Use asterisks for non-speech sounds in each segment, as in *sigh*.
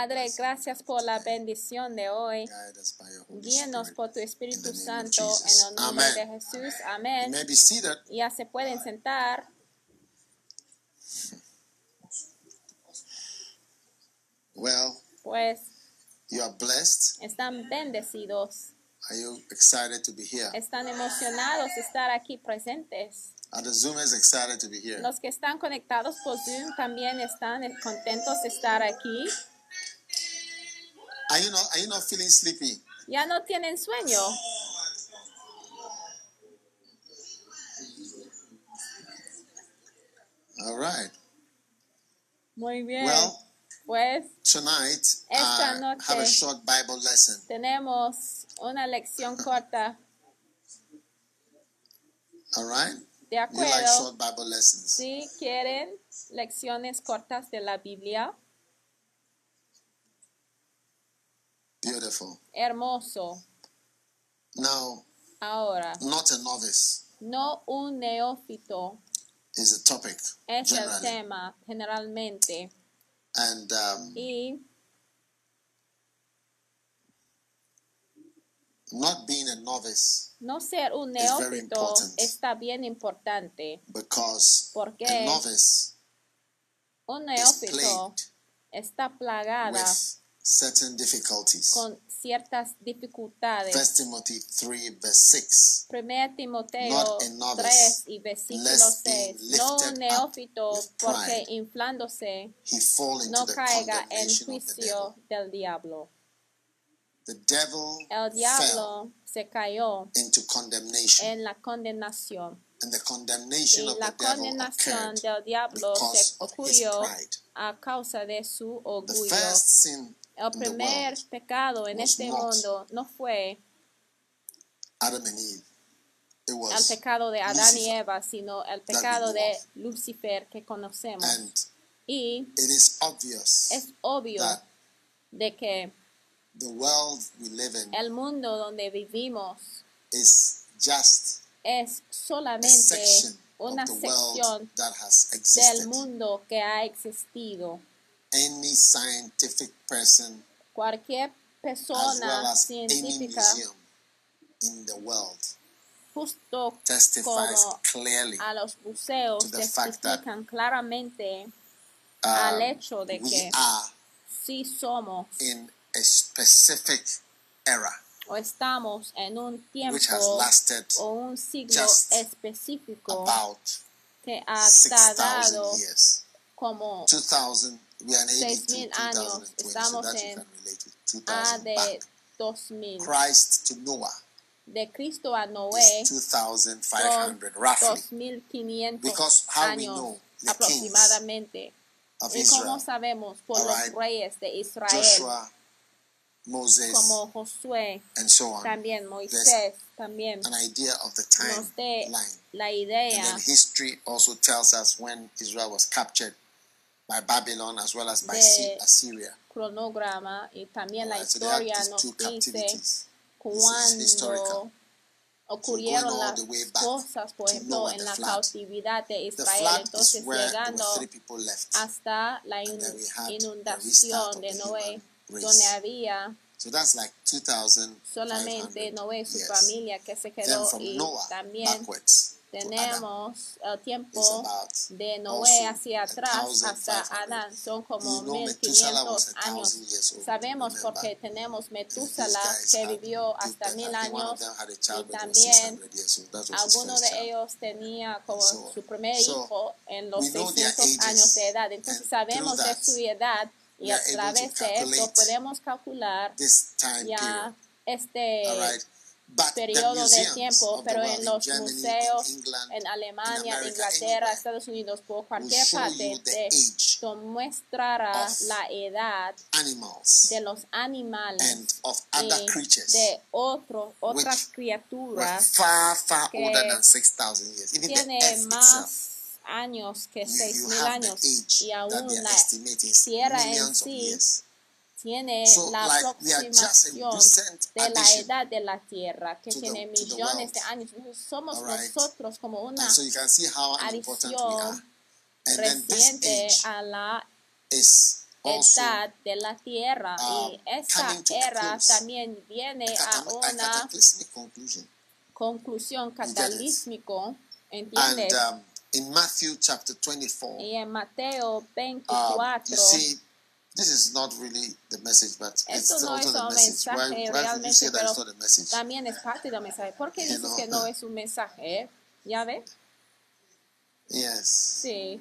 Padre, gracias por la bendición de hoy. Guíenos por tu Espíritu Santo en el nombre de Jesús. Amén. Ya se pueden sentar. Well, Pues you are blessed. están bendecidos. Are you excited to be here? Están emocionados de estar aquí presentes. Are the Zoomers excited to be here? Los que están conectados por Zoom también están contentos de estar aquí. Are you not Are you not feeling sleepy? Ya no tienen sueño. All right. Muy bien. Well, Pues tonight Esta I noche- have a short Bible lesson. tenemos una lección corta. All right. ¿De You like acuerdo? short Bible lessons? Si quieren lecciones cortas de la Biblia, Beautiful. hermoso. Now, Ahora, not a novice no un neófito is a topic es el generally, tema generalmente. and um, Y not being a novice no ser un neófito important. está bien importante. because ¿Por qué? a novice Un neófito está plagada certain difficulties. con ciertas dificultades. First Timothy 3 verse 6. 1 Timoteo Not a novice, 3 y versículo lest being 6. No un neófito porque inflándose He fall into no the caiga en the juicio del diablo. The devil El fell diablo se cayó into condemnation. en la condenación and the condemnation y of la the devil condenación del diablo se because of his ocurrió pride. a causa de su The orgullo. first sin El primer pecado en este mundo no fue el pecado de Adán y Lucifer. Eva, sino el pecado de. Lucifer que conocemos. Y it is obvious es obvio that de que the world we live in el mundo donde vivimos es solamente una of the world sección that has del existed. mundo que ha existido. Any scientific person Cualquier as well persona as any científica, museum in the world justo testifies como clearly a los museos, to the fact that, claramente um, al hecho de we que are sí somos in a specific era o estamos en un tiempo which has lasted o un siglo específico about que ha 6,000 tardado years. Como 2000, we are in AD 6,000 años, 2020, so estamos en a 2000 de back. 2000. Christ to Noah De Cristo a Noé is son 2500 roughly 2500 Because how we años aproximadamente. of ¿Y Israel. sabemos? Por los reyes de Israel, Joshua, Moses, como Josué, and so on. también Moisés, también An idea of the nos dé la And idea then history also tells us when Israel was captured by Babylon as well as by De- Sy- Assyria. cronograma y también la so they had historia nos dice cuando historical. ocurrieron las the way back cosas, por to ejemplo, en la flood. cautividad de Israel, entonces llegando hasta la inundación de Noé, donde había So that's like 2,500 solamente Noé y su familia que se quedó y Noah también backwards, tenemos el It's tiempo de Noé hacia atrás hasta 1,500. Adán. Son como You know Methuselah was 1500 a años. Sabemos porque tenemos Metúsala que vivió hasta mil años y también 600 years old. That was his Alguno de ellos tenía como su primer hijo en los we know their 600 ages, años de edad. Entonces sabemos de su edad y a través de esto podemos calcular ya este Periodo de tiempo, pero en los museos en Alemania, Inglaterra, Estados Unidos, por cualquier parte, te mostrará la edad animals de los animales and of other y creatures de otros, otras criaturas far, far que 6,000 tiene más años que You, seis you mil have the años age y aún la tierra en sí years. Tiene So, la like, aproximación recent de la edad de la tierra que tiene the millones de años. Somos right. nosotros como una And so you can see how unimportant we are. adición And reciente a la edad de la tierra um, y esa coming to a era también viene a, una conclusión catalísmico, And ¿entiendes? um, in Matthew chapter 24, y en Mateo um, 24 you see, this is not really the message, but it's Esto no also es the un message. Why, mensaje why would you realmente, say that pero it's not a message? también es parte del mensaje. ¿Por qué You dices know. que no es un mensaje? Eh? ¿Ya ves? Yes. Sí.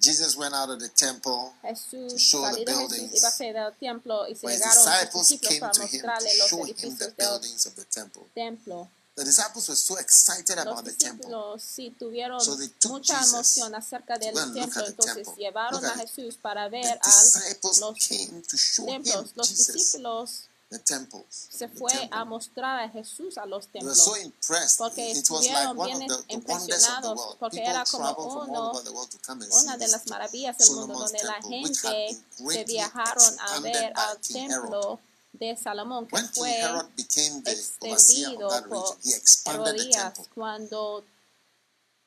Jesus went out of the temple. Jesús, show the salió de Jesús, buildings. iba a ser del templo y se When his llegaron sus disciples discípulos came para to him mostrarle to los show him the edificios del buildings of the temple, templo. The disciples were so excited Los about the temple. sí tuvieron So mucha Jesus emoción acerca del templo, the entonces temple. llevaron a. Jesús para The ver a disciples los came to show him, templos. Los Jesus, discípulos the temples. se the fue a temple. mostrar a Jesús a los They were templos. so impressed. porque It was like estuvieron one bien of the, the wonders of the impresionados, world. porque People era como traveled from all uno- over the world to come and una de las maravillas del mundo donde la temple, gente se viajaron a ver al templo de Salomón que When King fue Herod became the overseer extendido of that por region, he expanded the Herodías cuando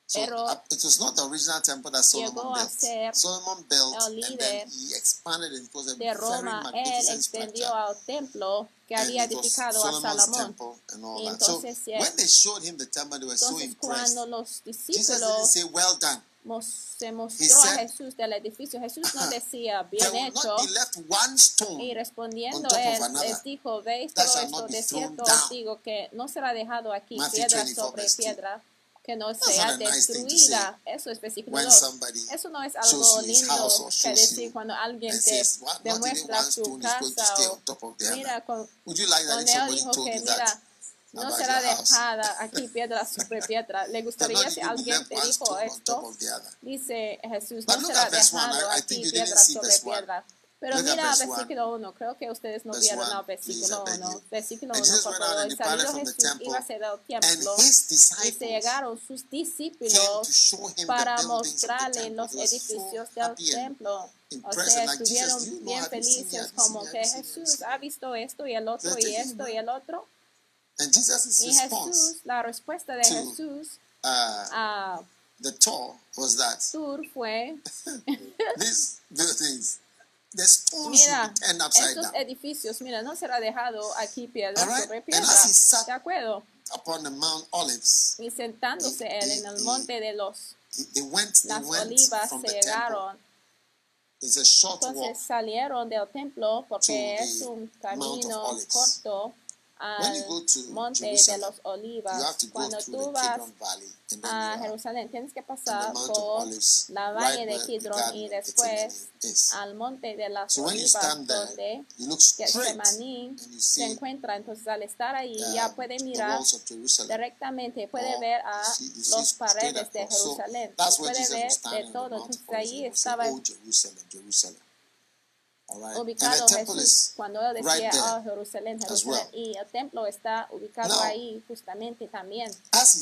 So Herod uh, it was not the original temple that Solomon a built. Solomon built and then he expanded it. It was a de very Roma, él magnificent extendió structure. al templo que And había edificado a Salomón. Y that. So entonces, eh, when they showed him the temple, they were so Entonces impressed. cuando los Jesus didn't discípulos say, "Well done." se He mostró a said- Jesús del edificio, Jesús no *laughs* decía bien hecho not be left one stone y respondiendo él les dijo, veis todo esto, de cierto os digo que no será dejado aquí Matthew piedra 24 sobre verse two. piedra que no sea destruida. Eso es versículo when 2. somebody Eso no es algo lindo que decir cuando alguien te says, "What? Not even demuestra su casa stay o on top of the other." mira con, dijo que mira no será dejada aquí *laughs* piedra sobre piedra. ¿Le gustaría si alguien te dijo esto? Dice Jesús, no será dejado aquí piedra sobre piedra. Pero Look mira versículo 1, creo que ustedes no Verse vieron I versículo beg 1. you. Versículo And 1, Jesus por favor. Y salido Jesús, iba hacia el And templo y se llegaron sus discípulos para mostrarle los edificios del templo. O sea, estuvieron bien felices como que Jesús ha visto esto y el otro y esto y el otro. Y Jesús, la respuesta de Jesús uh, a the tour was that Sur fue, *laughs* these buildings, the stones mira, will upside estos down edificios, mira, no será dejado aquí piedra right. sobre piedra. ¿De acuerdo? upon the Mount Olives. Y sentándose él en el monte de los They- went, they las went olivas from se llegaron. Entonces salieron del templo porque es un camino corto al monte de los olivas. Cuando tú vas a Jerusalén tienes que pasar por la valle de Kidron y después al monte de las olivas donde Getsemaní se encuentra. Entonces al estar ahí ya puede mirar directamente, puede ver a los paredes de Jerusalén, puede ver de todo. Entonces ahí estaba Oh, Jerusalem, Jerusalem. All right. Ubicado Jesús cuando él decía, right oh, Jerusalén, Jerusalén. well. Y el templo está ubicado Now, ahí justamente también.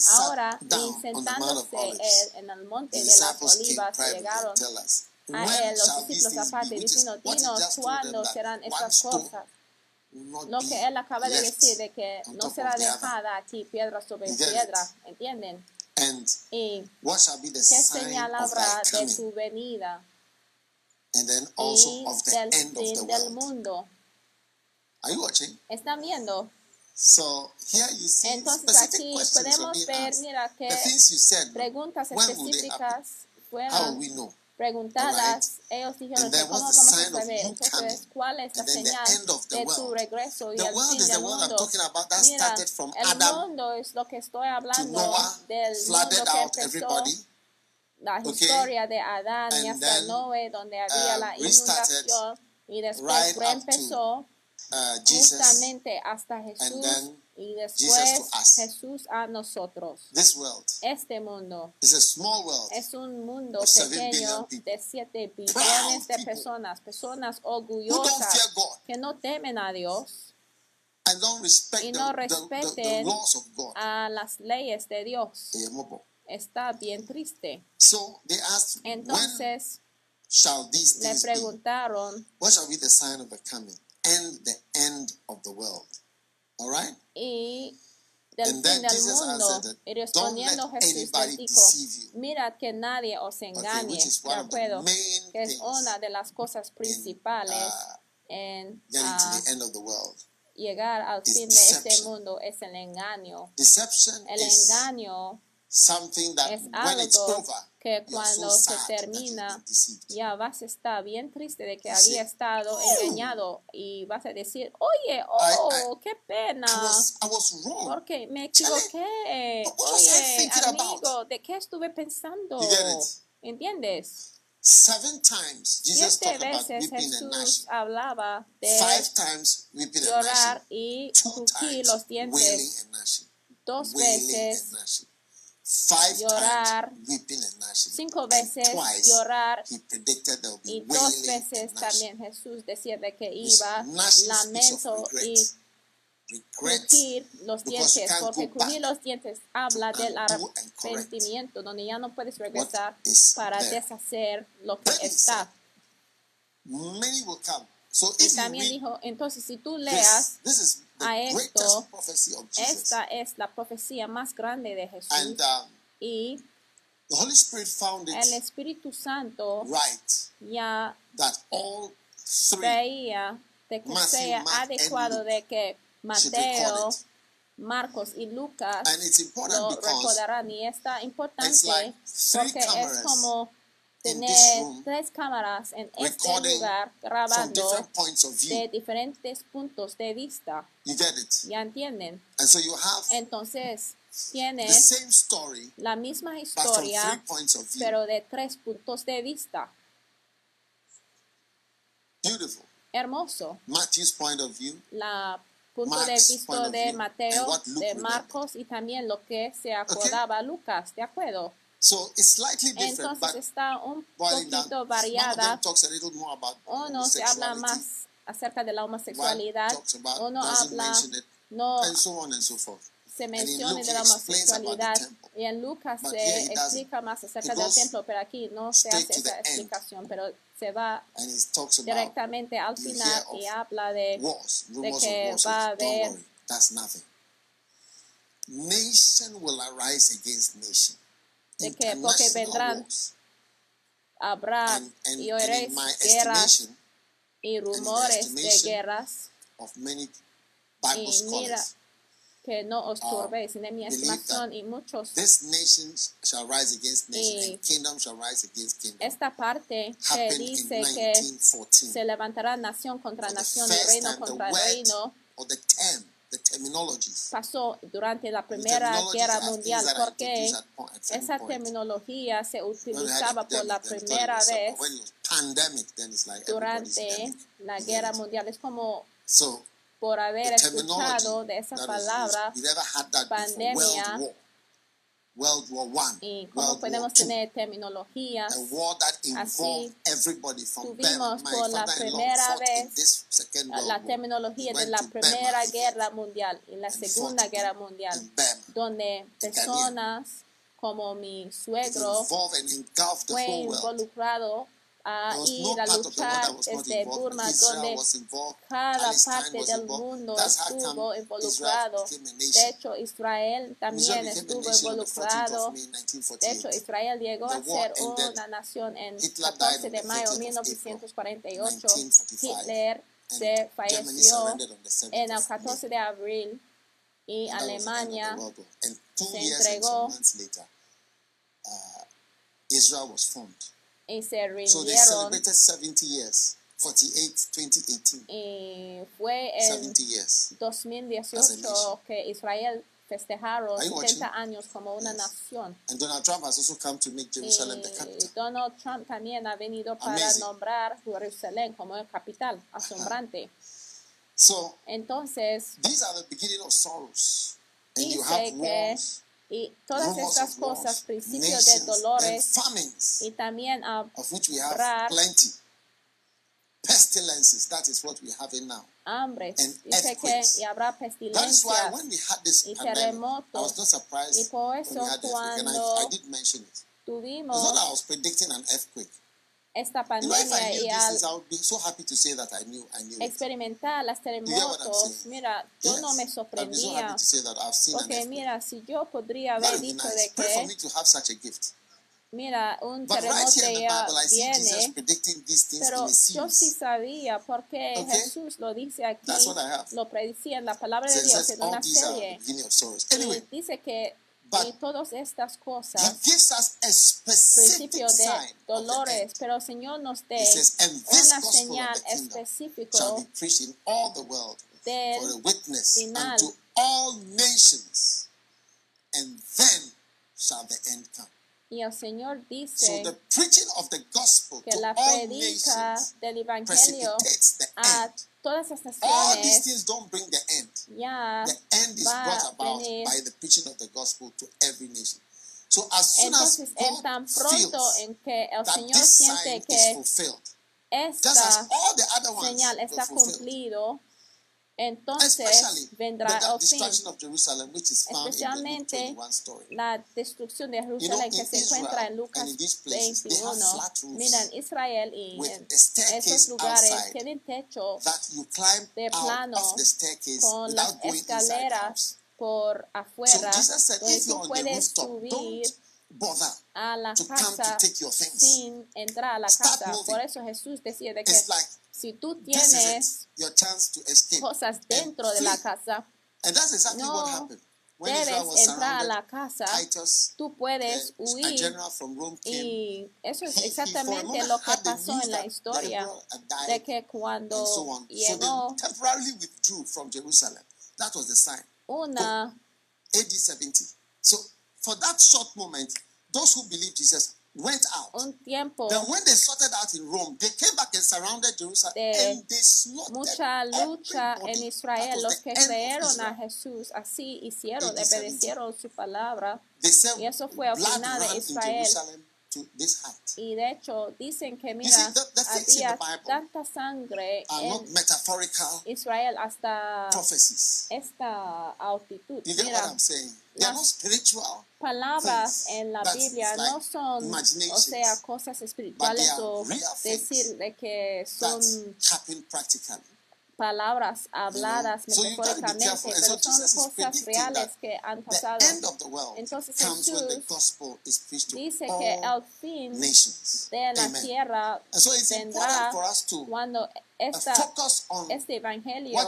Ahora, y sentándose él en el monte de las olivas, llegaron a él los discípulos aparte diciendo, dinos cuándo serán estas cosas. Lo que él acaba de decir de que no será dejada aquí piedra sobre piedra, ¿entienden? Y qué señal habrá de tu venida And then also y of the del end of the fin del world. mundo. Are you watching? ¿Están viendo? So here you see Entonces specific aquí podemos ver, mira, que said, preguntas específicas fueron preguntadas. Ellos dijeron cómo vamos a saber. Entonces? ¿cuál es la the señal de tu world. regreso y The el world fin is the del world I'm mundo? talking about. That Mira, started from el Adam mundo es lo que estoy to hablando Noah, del mundo flooded que out empezó la Okay. historia de Adán y hasta Noé, donde había uh, la restarted inundación y después right up to reempezó Uh, Jesus, justamente hasta Jesús y después. Jesús a nosotros. this world Este mundo is a small world. es un mundo pequeño de 7 Proud billones de personas, personas orgullosas que no temen a Dios, Y no respeten a las leyes de Dios. Está bien triste. So they asked, when Entonces shall these le things be? preguntaron, What shall be the sign of the coming and the end of the world? All right? y del And fin del Jesus mundo. that, Y "Don't respondiendo Jesús les dijo, deceive you." mirad que nadie os Okay, engañe, is ¿de acuerdo? Que es una de las cosas principales uh, en getting to the end of the world. llegar al fin de este mundo es el engaño. Deception El engaño something that es when it's algo over, que cuando so se termina ya vas a estar bien triste de que You see, había estado "Oh." engañado y vas a decir, oye, oh, qué pena, I was, I was wrong. porque me equivoqué. I Oye, amigo, about? ¿de qué estuve pensando? ¿Entiendes? Seven times Jesus Siete about veces weeping and Jesús gnashing. hablaba de Five times weeping and llorar y times los dientes. and. Dos veces and llorar. and gnashing. Cinco veces twice llorar he predicted there will be y dos veces también Jesús decía de que iba lamento y crujir los dientes, porque crujir los dientes habla del arrepentimiento, donde ya no puedes regresar para there. deshacer lo que está. many will come. So Y también dijo, entonces si tú this, leas, a esto, esta es la profecía más grande de Jesús. And um, y the Holy Spirit found it el Espíritu Santo right ya that all three veía de que Matthew, sea Mark, adecuado de que Mateo. Marcos y Lucas lo recordarán y está importante like porque es como tener tres cámaras en este lugar grabando de diferentes puntos de vista. ¿Ya entienden? So you have Entonces, same story, la misma historia, pero de tres puntos de vista. Beautiful. Hermoso. Matthew's point of view, La punto de Mark's vista point of de Mateo, de remembered. Marcos y también lo que se acordaba Lucas, ¿de acuerdo? So it's slightly different, Entonces but está un poquito variada. Uno se habla más acerca de la homosexualidad, about, uno habla, it, no and so on and so forth. se menciona Luke de la homosexualidad y en Lucas But se explica más acerca del templo, pero aquí no se hace esa explicación, pero se va directamente al final y habla de wars, rumors que va a haber- worry, that's nothing. Nation will arise against nation. De que porque vendrán habrá y oiréis guerras y rumores de guerras y mira que no os uh, turbéis en mi estimación y muchos this nation shall rise against nation Y and kingdom shall rise against kingdom. esta parte que dice que 1914. se levantará nación contra nación y reino contra reino pasó durante la Primera Guerra Mundial porque esa terminología se utilizaba por la primera vez durante la Guerra? Mundial. Es como por haber escuchado de esa palabra pandemia. World War, War One, y cómo World War podemos Two, tener terminologías a war that Así involved everybody from tuvimos por la primera vez this Second World la War. terminología de la Primera Guerra Mundial y la Segunda Guerra Mundial, donde personas como mi suegro fue involucrado a There was ir no a the world luchar involved. Burma, donde cada parte del mundo estuvo involucrado. De hecho, Israel también estuvo nation on the 14th involucrado. De hecho, 1948. Israel llegó a ser una nación en Hitler died 14 on de mayo 30th de of April, 1948. 1945. Hitler se falleció surrendered on the 7th en el of May. 14 de abril y Alemania se entregó. some months later, uh, Israel was formed. Y se So they rindieron celebrated 70 years, 48, 2018, y fue en 70 years. 2018 que Israel festejaron Are you 70 watching? años como una Yes. nación. And Donald Trump has also come to make Jerusalem the capital. Donald Trump también ha venido para Amazing. nombrar Jerusalén como capital, asombrante. So Entonces, these are the beginning of sorrows. And you have wars, y todas estas cosas, principios de dolores famines, y también of which we have hablar plenty. Pestilences, that is what we have in now. hambre. and Dice que y habrá That is why pestilencias. when we had this y pandemic, I terremotos. was not surprised Y por when eso we had and I, cuando I did mention it. It's not Tuvimos that I was predicting an earthquake. Esta pandemia y al experimentar las terremotos, mira, yo Yes, no me so sorprendía. Porque mira, si yo podría haber dicho nice. de que, mira, un But right terremoto here in the ya Bible, I see Jesus viene, predicting these things pero yo sí sabía porque Okay. Jesús lo dice aquí, lo predicía en la palabra So de Dios en una serie. Anyway, dice que y todas estas cosas, principio de dolores, pero el Señor nos dé una señal específica del final. all nations, and then shall the end come. y el Señor So dice the preaching of the gospel que la predica del Evangelio a end. Todas las All these things don't bring the end. ya The end is brought about by the preaching of the gospel to every nation. So as soon as Entonces, en tan God pronto feels en que el Señor this siente sign is que fulfilled, just as esta all the other ones señal está fulfilled, cumplido, entonces vendrá el fin. destruction of Jerusalem, which is found in the Luke Especialmente 21 story. La destrucción de Jerusalén que se encuentra en Lucas and in these places, they have 21. flat roofs Mira, en Israel y en esos lugares tienen techo that you climb de plano of the staircase con las escaleras por afuera, donde tú puedes subir a la casa sin entrar a la casa. Por eso Jesús decía de que si tú tienes cosas and dentro de la casa, And that's exactly what no happened. When Israel debes was entrar a la casa, tú puedes huir. Y eso es exactamente lo que pasó en la historia, de que cuando llegó they temporarily withdrew from Jerusalem. That was the sign. una, AD 70. So for that short moment, those who believed Jesus went out. un tiempo Then when they sorted out in Rome, they came back and surrounded Jerusalem and they slaughtered mucha lucha everybody. en Israel. Los que creyeron a. Jesús así hicieron, AD 70. obedecieron su palabra. They said Y eso fue al final de Israel. To this height. Y de hecho dicen que, mira, the había tanta sangre Are not en metaphorical Israel hasta prophecies. esta altitud. You get what Mira, I'm saying? They are not spiritual, palabras things en la Biblia like no son, o sea, cosas espirituales are o decir de que son. Palabras habladas metafóricamente, pero son cosas reales que han pasado. Entonces Jesús Dice que el fin de la tierra vendrá cuando uh, esta, este evangelio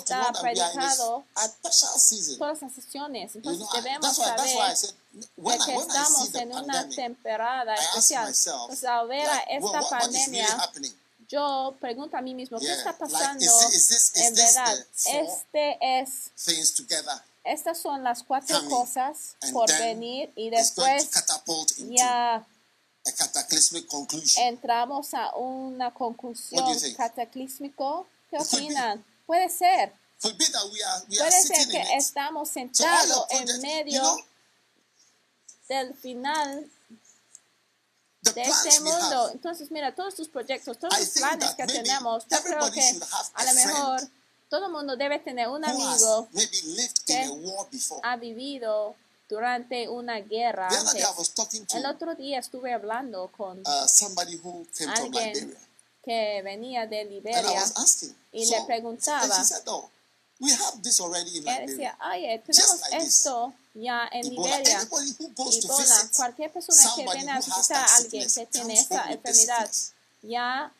está predicado a todas las sesiones. Entonces debemos saber que estamos en una temporada especial. Entonces al ver esta pandemia? Yo pregunto a mí mismo, ¿qué está pasando is this, is this, is en verdad? Este es, estas son las cuatro cosas por venir y después ya a cataclysmic conclusion? entramos a una conclusión cataclísmico. ¿Qué opinan? Puede ser. Puede ser que estamos sentados en medio del final de este mundo. Entonces, mira, todos tus proyectos, todos los planes que tenemos, yo creo que a lo mejor todo el mundo debe tener un amigo que ha vivido durante una guerra antes. El otro día estuve hablando con uh, alguien que venía de Liberia y le preguntaba. We have this already in él decía, oye, tenemos like this. esto ya en Ebola. Liberia. Anybody who goes to Ebola, visit cualquier persona que viene a visitar a alguien que tiene the enfermedad ya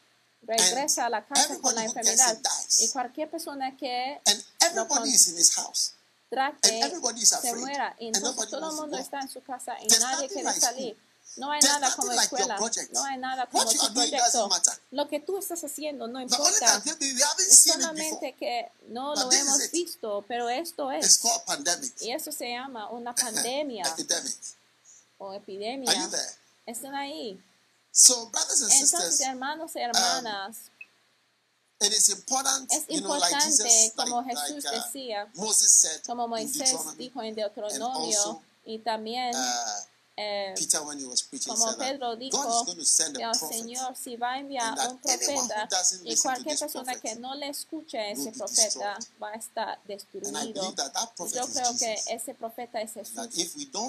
regresa a la casa con la enfermedad. Y cualquier persona que And nuestro everybody is in his house. contra que and everybody is se muera. Y entonces todo el mundo está en su casa y There's nadie quiere salir. No hay There's nada como like escuela, no hay nada como What tu proyecto. Lo que tú estás haciendo no importa. Es solamente que no But lo hemos visto, pero esto es. Y eso se llama una *laughs* pandemia Epidemic. o epidemia. Están ahí. So, brothers and Entonces, sisters, hermanos y hermanas, it is important, es you know, like importante, Jesus, como like, Jesús like, uh, decía, Moses said como Moisés dijo en Deuteronomio, also, y también uh, eh, Peter, when he was preaching, como Pedro God dijo is going to send que a el prophet. Señor si va a enviar that un profeta y cualquier persona que no le escuche a ese profeta va a estar destruido. Yo creo que ese profeta es Jesús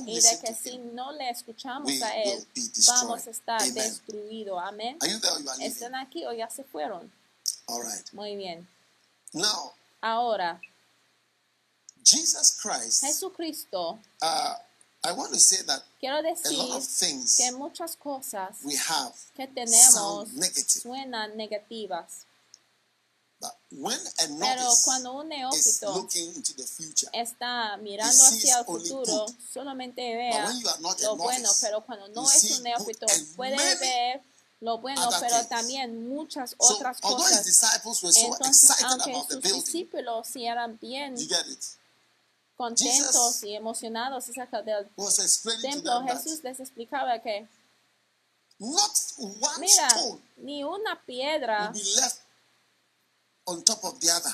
y de que si no le escuchamos a Él vamos a estar destruidos. Amén. ¿Están aquí o ya se fueron? All right. Muy bien. Now, Ahora, Jesus Christ, Jesucristo, uh, I want to say that quiero a decir lot of things que muchas cosas we have que tenemos suenan negativas. But when a Pero cuando un neófito looking into the future, está mirando hacia el futuro, good. solamente a lo bueno, novice, pero cuando no es un neófito, puede ver lo bueno, pero things. también muchas so otras although his cosas. disciples were so Entonces, excited aunque about the sus building, discípulos sí eran bien you get it? Contentos Jesus y emocionados acerca del templo, Jesús les explicaba que, not one mira, stone ni una will piedra be left on top of the other.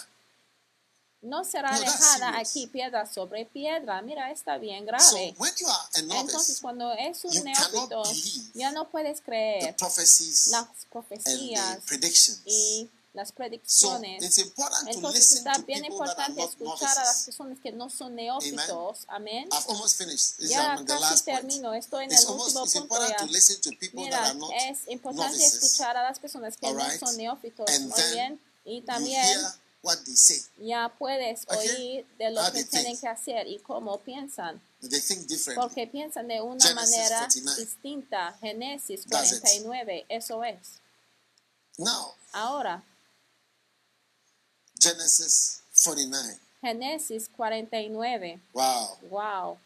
no será No, dejada aquí piedra sobre piedra. Mira, está bien So grave. when you are a Entonces, novice, cuando es un neófito, ya no puedes creer las profecías predictions. y las predicciones. Entonces está bien importante escuchar a las personas que no son neófitos. Amén. Ya um, casi termino. Estoy en el último punto ya. Mira, es importante escuchar a las personas que no son neófitos. Muy bien. Y también ya puedes oír de lo que tienen think. que hacer y cómo piensan. Porque piensan de una manera 49. distinta. Génesis That's it. 49. Eso es. Now, Ahora, Genesis 49. Génesis 49. Wow. Wow.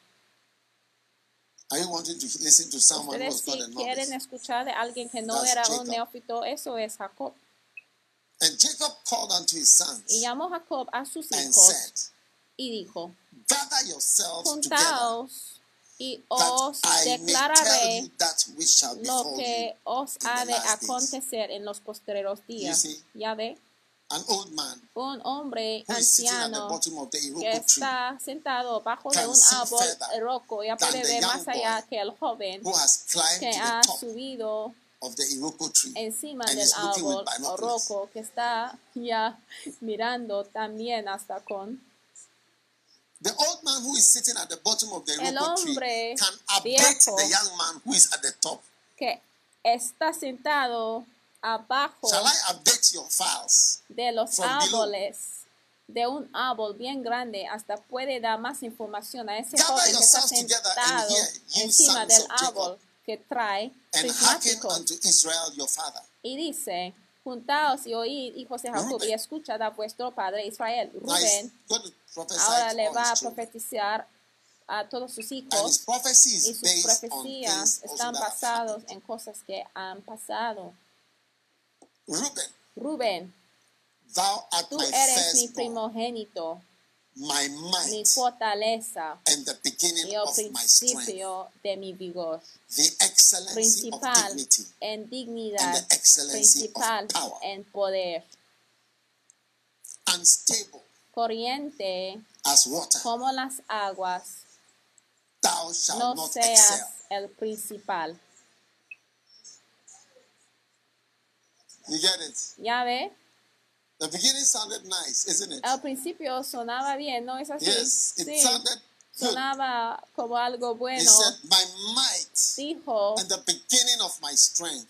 Are you wanting to listen to someone Ustedes si not a quieren novice? escuchar de alguien que no That's era Jacob. un neófito, eso es Jacob. And Jacob called unto his sons Y llamó Jacob a sus and hijos said, y dijo, Gather yourselves together, juntaos y os I declararé you that which shall lo que os ha de last days." acontecer en los postreros días. Ya ve, An old man un hombre who is sitting at the anciano bottom of the que está sentado bajo de un árbol roco, ya puede ver más allá que el joven who has climbed que ha subido of the Iroko tree encima del árbol roco que está ya mirando también hasta con The old man who is sitting at the bottom of the El Iroko tree hombre can the young man who is at the top. que está sentado abajo Shall I update your files? de los from below? árboles de un árbol bien grande hasta puede dar más información a ese joven que está sentado hear, ye encima del árbol que trae father. y dice juntaos y oíd hijos de Jacob Rubén. y escuchad a vuestro padre Israel Rubén ahora le va a profetizar a todos sus hijos y sus profecías están happened. en cosas que han pasado. Rubén, thou art tú my eres mi primogénito, my mi fortaleza and the beginning y el of my strength, principio de mi vigor, the excellency of principal dignity, en and dignidad, the excellency principal of power, en poder, unstable corriente as water. como las aguas, Thou shalt no not seas excel. el principal. You get it? Ya ve, The beginning sounded nice, isn't it? al principio sonaba bien, ¿no es así? Yes, it Sí, sounded sonaba como algo He bueno. said, My might Dijo, and the beginning of my strength.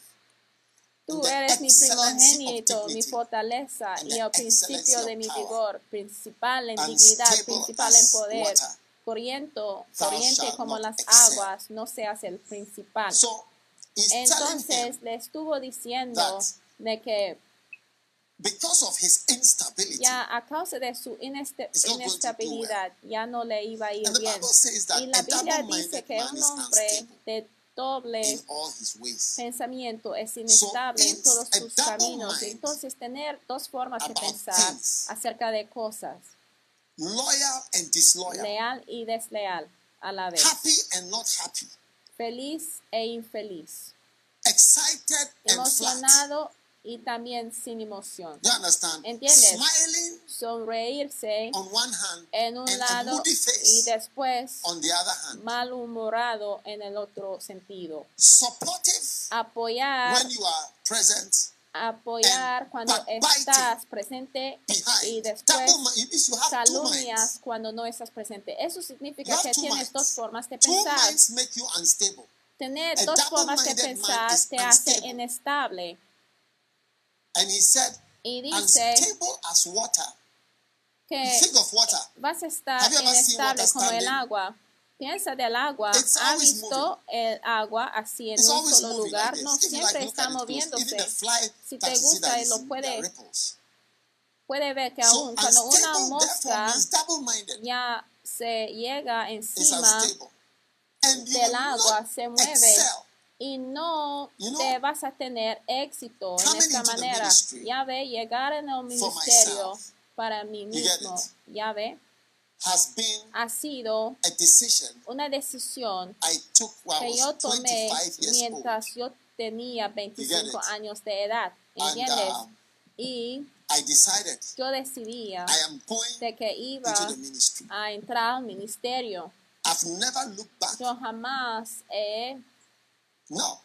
Tú eres mi primogénito, mi fortaleza y el principio de mi vigor, principal en dignidad, principal en poder, corriente shalt como las aguas, no seas el principal. Entonces le estuvo diciendo de que because of his instability. ya a causa de su do inestabilidad ya no le iba a ir And bien. Y la Biblia dice que un hombre de doble pensamiento es inestable en ins- todos sus caminos. Entonces, tener dos formas de pensar acerca de cosas, Loyal and disloyal. leal y desleal a la vez, Happy and not happy. feliz e infeliz, Excited and flat. Y también sin emoción. You understand? ¿Entiendes? Smiling Sonreírse on one hand en un and lado moody y face después on the other hand. malhumorado en el otro sentido. Supportive Apoyar, when you are present. apoyar and cuando estás presente y Behind. después have two calumnias cuando no estás presente. Eso significa que tienes minds. dos formas de pensar. Tener A dos formas de pensar te hace inestable. And he said, Y dice as water. que Think of water. vas a estar inestable como el agua. Piensa del agua. It's ¿Ha visto el agua así en It's un solo moving lugar? like No, siempre like, está moviéndose. Si te gusta y lo puede-. Puede ver que So aún cuando una mosca ya se llega encima del agua, se mueve excel. Y no You know, te vas a tener éxito en esta manera. Ya ve, llegar en el ministerio myself, para mí mismo, ya ve, Has been ha sido a decision una decisión I took que yo tomé 25 years old. mientras yo tenía 25 it? años de edad, And ¿entiendes? um, y I decided yo decidía I am going de que iba a entrar al ministerio. I've never looked back. Yo jamás he No.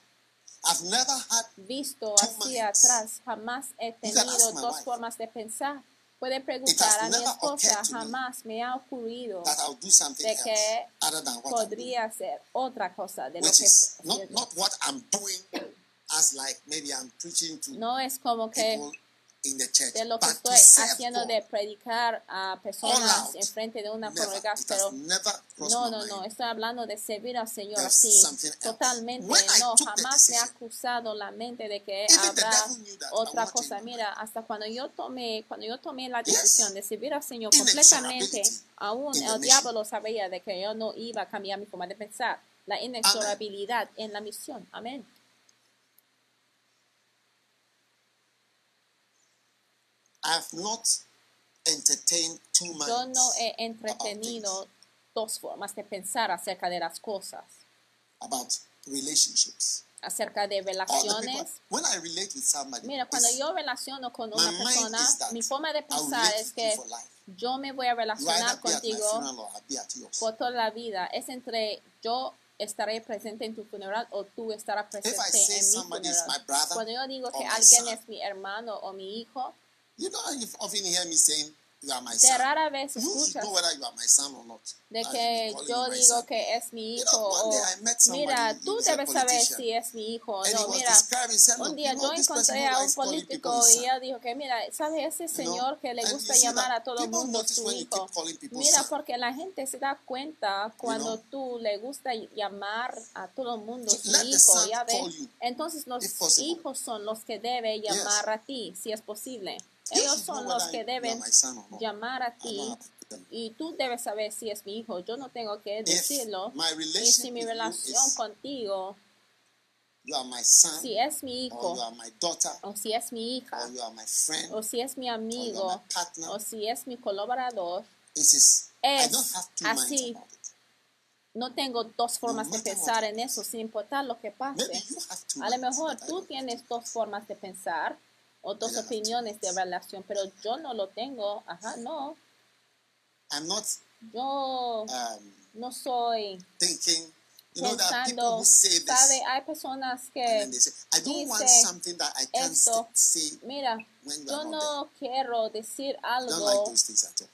I've never had visto hacia minds. atrás, jamás he tenido dos wife. formas de pensar. Puede has preguntar a mi esposa, jamás me ha ocurrido that I'll do something de que other than what I'm doing. podría ser otra cosa de lo que not what I'm doing as like maybe I'm preaching to No es como que de lo que estoy haciendo de predicar a personas en frente de una congregación, pero no, no, no, estoy hablando de servir al Señor así, totalmente, no, jamás me ha cruzado la mente de que habrá otra cosa. Mira, hasta cuando yo tomé, cuando yo tomé la decisión de servir al Señor completamente, aún el diablo sabía de que yo no iba a cambiar mi forma de pensar, la inexorabilidad en la misión, amén. I've not entertained two. Yo no he entretenido dos formas de pensar acerca de las cosas, about relationships. acerca de people, relaciones. when I relate with somebody, Mira, cuando yo relaciono con una persona, mi forma de pensar es que yo me voy a relacionar contigo por toda la vida. Es entre yo estaré presente en tu funeral o tú estarás If I presente say en mi somebody is my funeral. brother Cuando yo digo que alguien son, es mi hermano o mi hijo, you don't you often hear me saying you are my son. rara vez You escuchas know whether you are my son or not. de que yo you digo que es mi You hijo know, o mira, tú debes saber si es mi hijo o no. Mira, un "Look, día you yo know, encontré a un político y ella dijo que mira, ¿sabe ese You know, señor que le gusta you llamar a todo el mundo su you hijo? Mira, porque la gente se da cuenta cuando know? tú le gusta llamar a todo el mundo su hijo, ya ves. you, Entonces los hijos son los que deben llamar a ti, si es posible. Ellos son los que deben llamar a ti y tú debes saber si es mi hijo. Yo no tengo que decirlo. Y si mi relación contigo, you are my son si es mi hijo, you are my daughter o si es mi hija, or you are my friend o si es mi amigo, are my partner, o si es mi colaborador, es don't have two así. no tengo dos formas de pensar en eso, sin importar lo que pase. you have two A lo mejor tú tienes dos formas de pensar o dos I don't have two opiniones de relación, pero yo no lo tengo. Ajá, no. I'm not Yo um, no soy thinking. You know, pensando, who say this, sabe, hay personas que then they say, "I don't want dice something that I can't esto, mira, yo no quiero decir there." I don't like algo,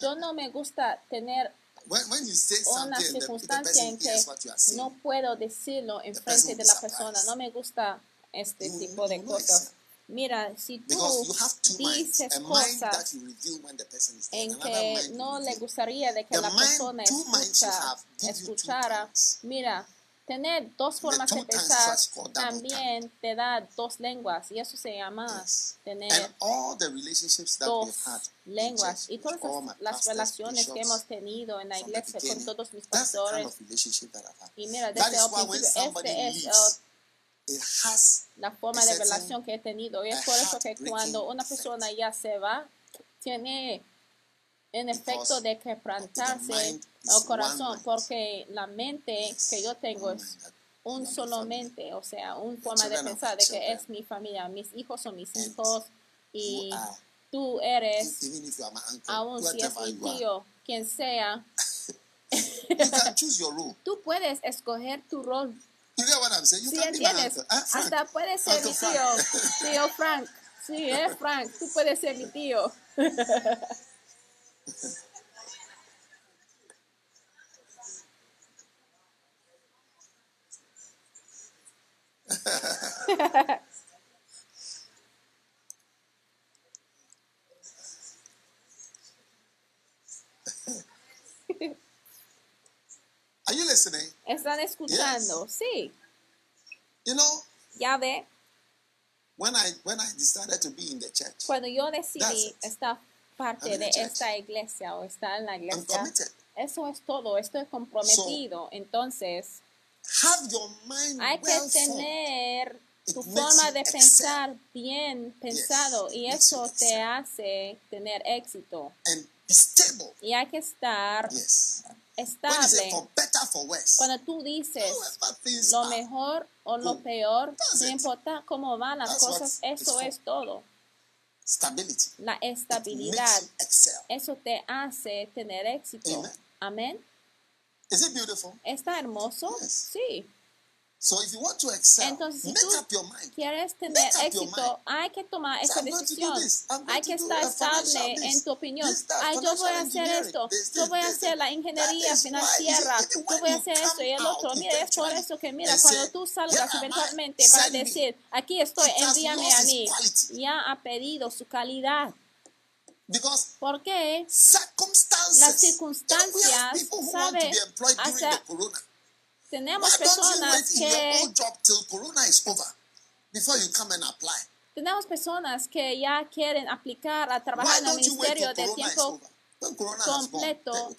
yo no me gusta tener When, when you say una and the, the circunstancia en que saying. no puedo decirlo en frente de la persona. No me gusta este You- tipo de know cosas. Mira, si tú dices cosas you reveal when the person is dead. en que no le gustaría de que la persona escucha, escuchara, mira, Tener dos formas de pensar también te da dos lenguas y eso se llama tener And all the relationships that we've dos lenguas y todas las, relaciones que hemos tenido en la iglesia con todos mis pastores. y mira desde el principio este es uh, la forma de relación que he tenido. Y es por eso que cuando una persona ya se va tiene en efecto de quebrantarse el corazón porque la mente que yo tengo one es un solo mente, o sea, una forma de pensar my de que es mi familia, mis hijos son mis And hijos y tú eres, aun si es mi tío, quien sea, *laughs* tú puedes escoger tu rol. You get what I'm saying? You ¿Sí can be my entiendes? Ah. Hasta puede ser mi tío, *laughs* tío Frank. Sí, eh, Frank, tú puedes ser mi tío. *laughs* Are you listening? ¿Están escuchando? Sí, You know, ya ve, when I when I decided to be in the church, cuando yo decidí estar parte I'm de esta iglesia o estar en la iglesia, eso es todo, estoy comprometido. Entonces, Have your mind hay que well formed. tener tu forma de excel. pensar bien pensado y makes you eso te excel. hace tener éxito. and be stable. Y hay que estar Yes. Estable. Cuando tú dices lo mejor o lo peor, no importa cómo van las cosas, eso es todo. stability. La estabilidad, eso te hace tener éxito. Amen. Amén. Is it beautiful? ¿Está hermoso? Sí. So if you want to excel, Entonces, si tú up your mind. quieres tener Make éxito, hay que tomar So esa do decisión. Hay que estar estable en tu opinión. this, that, Ay, yo voy a hacer esto, this, yo voy a this, hacer la ingeniería financiera, yo voy a hacer esto y el otro. Mira, es por eso que, mira, and cuando tú "Here salgas eventualmente para send me." decir, aquí estoy, envíame a mí, ya ha perdido su calidad. Because ¿Por qué? circumstances. Las circunstancias, have people tenemos don't you personas que old job till corona is over before you come and apply? tenemos personas que ya quieren aplicar a trabajar en el don't you wait ministerio de corona is tiempo completo.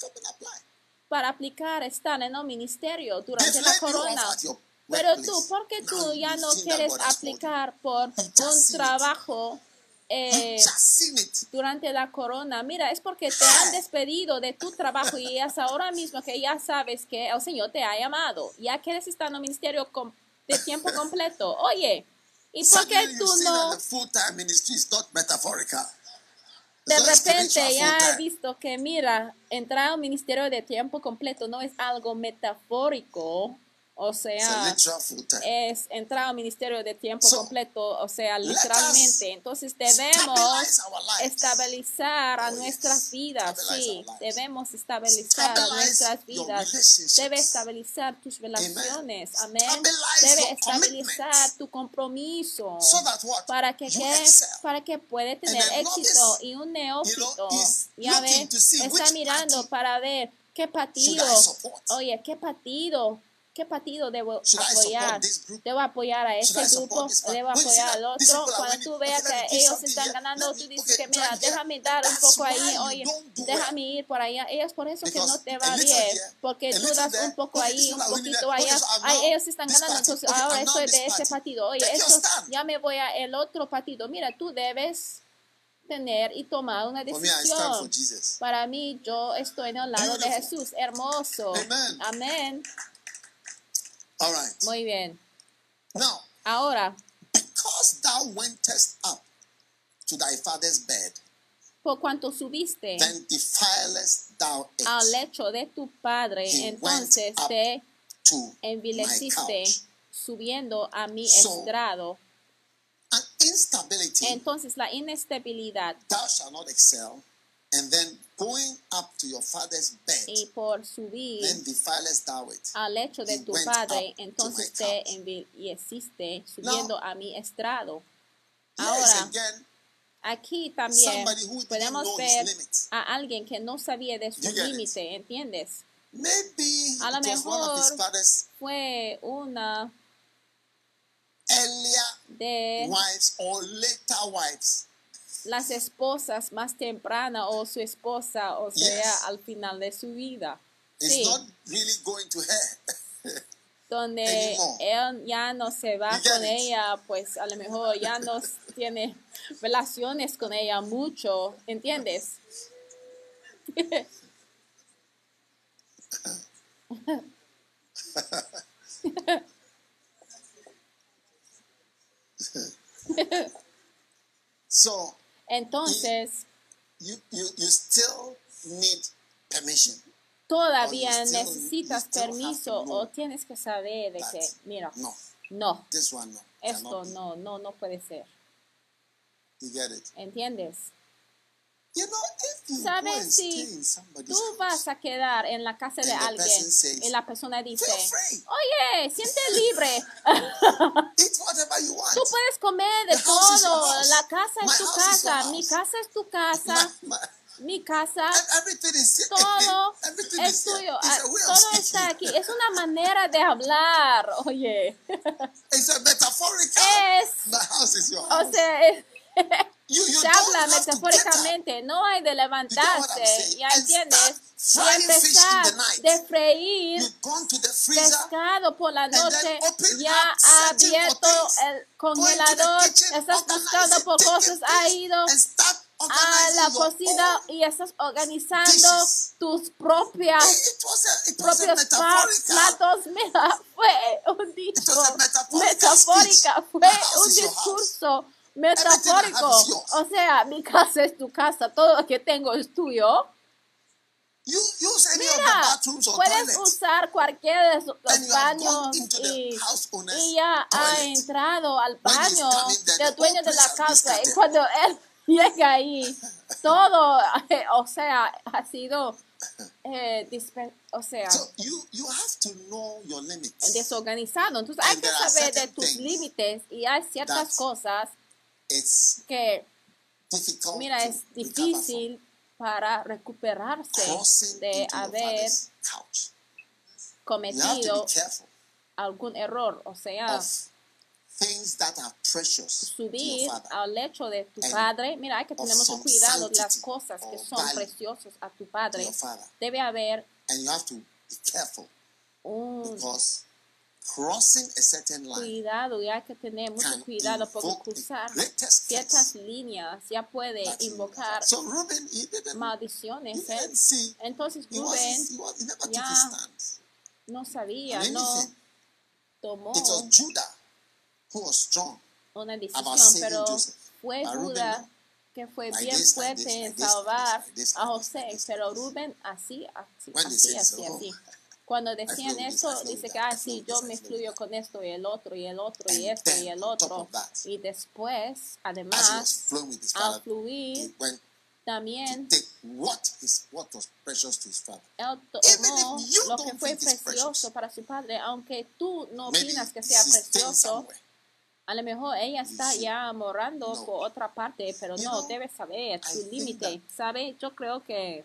para aplicar estar en el ministerio durante la corona. Pero tú, ¿por qué tú ya no quieres aplicar por un trabajo eh, durante la corona? Mira, es porque te han despedido de tu trabajo y es ahora mismo que ya sabes que el Señor te ha llamado. Ya quieres estar en el ministerio de tiempo completo. Oye, ¿y por qué tú no? De repente ya he visto que, mira, entrar al ministerio de tiempo completo no es algo metafórico, o sea, es entrar al ministerio de tiempo completo, o sea, literalmente. Entonces debemos estabilizar a Oh, nuestras vidas, sí, debemos estabilizar nuestras vidas. Debe estabilizar tus relaciones, amén. Debe estabilizar tu compromiso para que, para que puede tener éxito y un neófito. ya ve está mirando para ver qué partido. oye qué partido qué partido debo apoyar debo apoyar a este grupo debo apoyar al otro cuando tú veas que ellos están ganando tú dices que mira déjame dar un poco ahí oye déjame ir por allá. Ellos por eso que no te va bien porque tú das un poco ahí un poquito allá ay ellos están ganando. entonces ahora this de ese party. partido. Oye stand. ya me voy a el otro partido. Mira tú debes tener y tomar una decisión. Para mí yo estoy en el lado de. Jesús. Hermoso. amén All right. muy bien. Now, ahora. because thou wentest up to thy father's bed, por cuanto subiste then defilest thou it. al lecho de tu padre He entonces went up te to my envileciste couch. subiendo a mi So, estrado. And instability, entonces la inestabilidad thou shalt not excel, and then going up to your father's bed, y por subir then it. al lecho de tu padre, entonces te envileciste subiendo a mi estrado. Ahora, again aquí también somebody who didn't podemos know ver his limits. a alguien que no sabía de su límite, ¿entiendes? Maybe A lo it was one of his mejor- Fue una earlier de wives or later wives. Las esposas más tempranas o su esposa, o sea, Yes. al final de su vida. It's Sí. not really going to her. *laughs* donde anymore. él ya no se va You con it? ella, pues a lo mejor ya no tiene relaciones con ella mucho, ¿entiendes? *laughs* so Entonces, you, you, you still need permission. todavía necesitas permiso o tienes que saber de que, mira, No, no, esto no, no, no puede ser? ¿entiendes? You know, if you go ¿Sabes si Tú vas a quedar en la casa de alguien y la persona dice, oye, siente *laughs* libre. Tú puedes comer de todo. La casa es tu casa. Mi casa *laughs* es tu casa. Mi casa. Todo es tuyo. Ah, Todo está aquí. Es una manera de hablar. Oye. Es. O sea, *laughs* se habla metafóricamente. No hay de levantarse. ¿Ya entiendes? Y empezar de freír pescado por la noche, ya ha abierto el congelador, estás buscando por cosas, ha ido a la cocina y estás organizando tus propias a propios platos. Mira, fue un dicho metafórica, fue un discurso metafórico. O sea, mi casa es tu casa, todo lo que tengo es tuyo. You use any of the Mira, bathrooms or puedes toilets. usar cualquiera de have baños y, y ya ha entrado al baño there, del dueño de la casa y cuando él *laughs* llega ahí, *laughs* todo, eh, *laughs* o sea, ha sido, eh, o sea, So you you have to know your limits. desorganizado. Entonces hay And que there are saber de tus límites y hay ciertas cosas It's que, difficult. mira, es difícil para recuperarse de haber cometido algún error, o sea, of things that are precious to subir al lecho de tu padre. Mira, hay que tener mucho cuidado de las cosas que son preciosas a tu padre. Debe haber un crossing a certain line cuidado y hay que tener mucho cuidado porque cruzar ciertas líneas ya puede invocar. So he maldiciones. ¿eh? see. Entonces Rubén was, he, was, he never took ya no sabía, no anything. tomó It was Judah who was strong. una decisión, pero Joseph. fue But Judá no. que fue Like bien this, fuerte en like salvar like this, a José, pero. Rubén así, así, así, así, así. Cuando decían eso, dice que ah, sí, yo me flow with fluyo that. con esto y el otro y el otro y esto y el otro. Y después, además, al fluir, también él tomó lo que fue precioso para su padre, aunque tú no opinas que sea precioso, a lo mejor ella está ya morando por otra parte, pero no, debes saber think límite. ¿Sabe? Yo creo que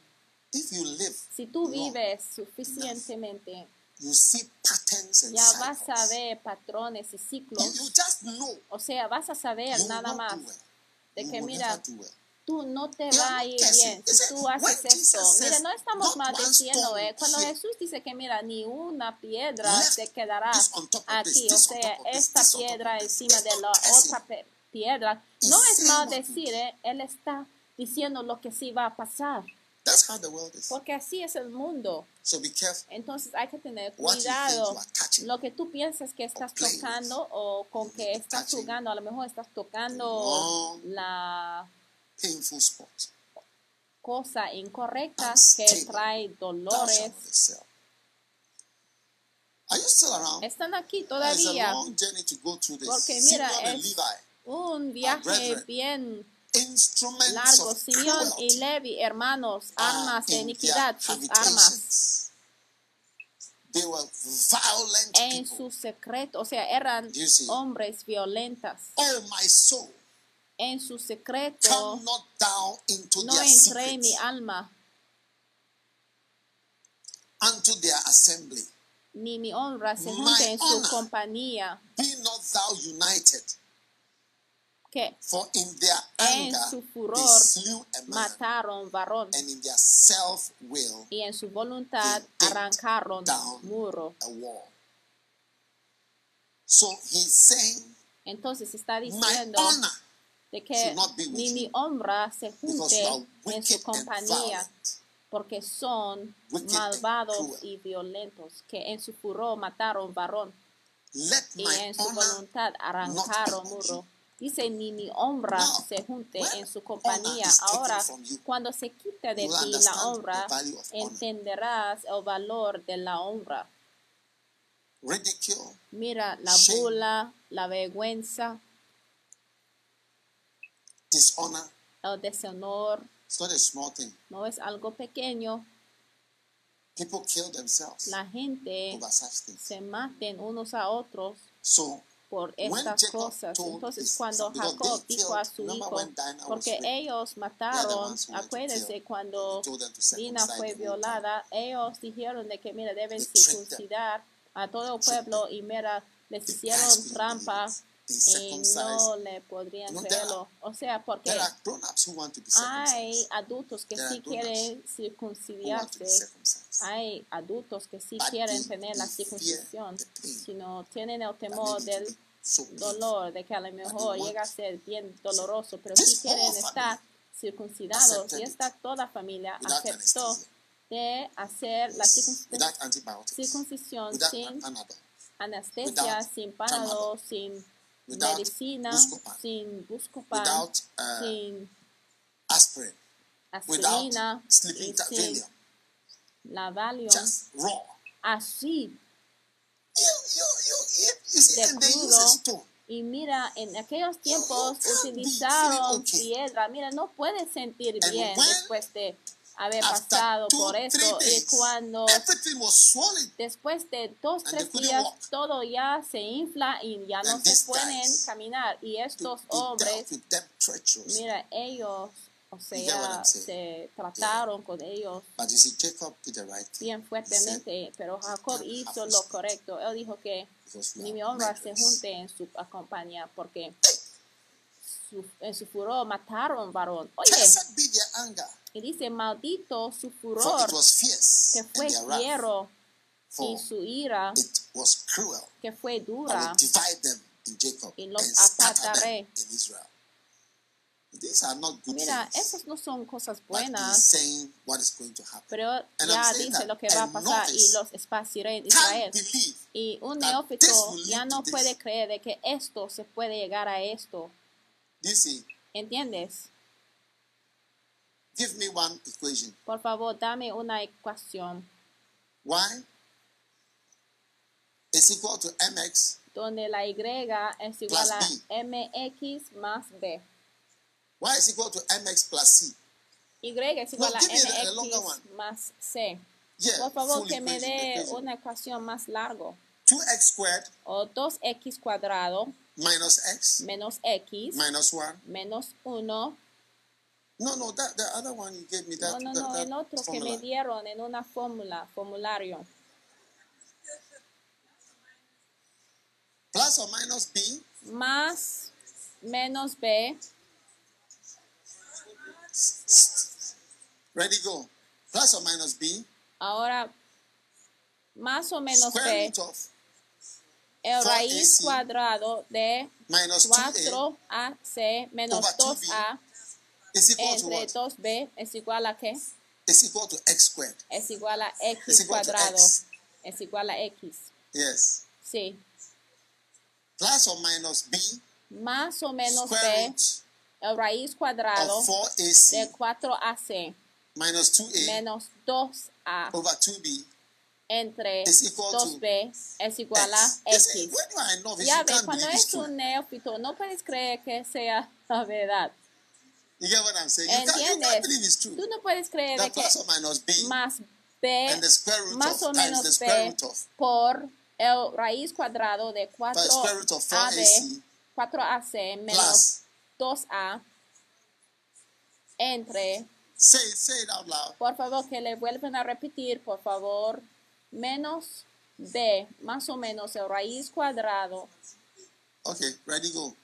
If you live, si tú vives suficientemente, you see patterns and ya vas a ver patrones y ciclos. you just know. O sea, vas a saber You nada más well. de que, mira, well. tú no te Yeah, va a ir bien si tú haces esto. Mira, no estamos "Not mal one diciendo, stone eh, cuando Jesús dice que, mira, ni una piedra te quedará this, aquí, o sea, esta this piedra encima de la otra piedra. No es saying mal what you decir, eh, Él está diciendo lo que sí va a pasar, That's how the world is. porque así es el mundo. So be careful. Entonces hay que tener cuidado. Lo que tú piensas que estás playing with. tocando o con que estás jugando, a lo mejor estás tocando la Painful spot. cosa incorrecta que trae dolores. Are you still around? Están aquí todavía. long journey to go through this. Porque mira, es un viaje bien largo. Simeón y Levi, hermanos, are armas de in iniquidad, sus armas. They were violent En people. su secreto, o sea, eran hombres violentas. Oh, my soul, En su secreto come not down into no their entré en mi alma unto their assembly. ni mi honra se junte en su compañía, Be not thou united, que for in their En anger su they furor slew a man, mataron varón, and in their self will y en su voluntad they arrancaron down muro. a wall. So he's saying, Entonces está My diciendo honor, de que not be ni mi honra se because junte en su and compañía, violent. porque son malvados y violentos, que en su furor mataron varón Let y en su voluntad arrancaron muro. Dice, ni mi honra se junte en su compañía. Ahora, cuando se quita de ti la honra, entenderás el valor de la honra. Ridicule, Mira la bula, la vergüenza, el deshonor, no es algo pequeño. People kill themselves La gente se maten unos a otros. So por estas cosas. Entonces cuando Jacob dijo a su hijo, porque ellos mataron, acuérdense cuando Dina fue violada, ellos dijeron de que mira deben circuncidar a todo el pueblo y mira les hicieron trampa They y circumcised. no le podrían there creerlo. O sea, porque There are grown-ups who want to be hay adultos que There sí quieren circuncidarse hay adultos que sí But quieren tener la circuncisión, sino tienen el temor del so dolor, de que a lo mejor llega a ser bien doloroso, pero sí quieren estar circuncidados y esta toda familia aceptó de hacer la circuncisión sin Panadol. anestesia, sin panado, sin Without medicina, Buscopan. sin buscopan, Without uh, sin aspirin. Without aspirina sleeping y ta- sin Valium. la Valium. Just raw. Así You, you, you, you De crudo. Y mira, en aquellos tiempos utilizaron okay. piedra. Mira, no puedes sentir And bien después de haber pasado por esto. Y cuando swollen. después de dos, tres días, todo ya se infla y ya no se pueden caminar. Y estos hombres, mira, ellos, o sea, se trataron con ellos right bien said, fuertemente, pero Jacob "Can't hizo lo correcto. Él dijo que ni mi honra se murderers." junte en su compañía, porque su- en su furor mataron varón. Oye, y dice, maldito su furor, que fue fiero, y su ira, que fue dura. y los apartaré. These are not good Mira, things. esas no son cosas buenas, what is going to pero ya dice lo que va a pasar y los esparciré en Israel. Y un neófito ya no puede creer de que esto se puede llegar a esto. ¿Entiendes? give me one equation. Por favor, dame una ecuación Y is equal to mx donde la Y es igual a Plus mx más b. y is equal to mx plus c. Y es igual No, a me mx one. más c. Yeah, Por favor, que me equation, dé equation. una ecuación más largo. 2x squared O 2x cuadrado minus x menos x minus 1. menos 1. No, no, that the other one you gave me that, No, no, that, no, that el otro que formula. me dieron en una fórmula, formulario. Plus or minus b Más menos b Ready, go. Plus or minus b. Ahora, más o menos square b, root of el 4AC raíz cuadrado de minus 2a 4ac menos over 2b 2a is equal to entre what? 2b es igual a qué? Is equal to x squared. Es igual a x cuadrado. Es igual a x. Yes. Sí. Plus or minus b Más o menos b, el raíz cuadrado of 4ac de 4ac minus 2a menos 2a over 2b entre is equal to 2b es igual a x. Ya can't cuando es un neófito, no puedes creer que sea la verdad. ¿Entiendes? Tú no puedes creer que más b más o menos b por el raíz cuadrado de by square root of 4ab 4ac 4ac menos 2a entre say say it out loud. por favor que le vuelvan a repetir por favor menos b más o menos el raíz cuadrado. Okay, ready, go.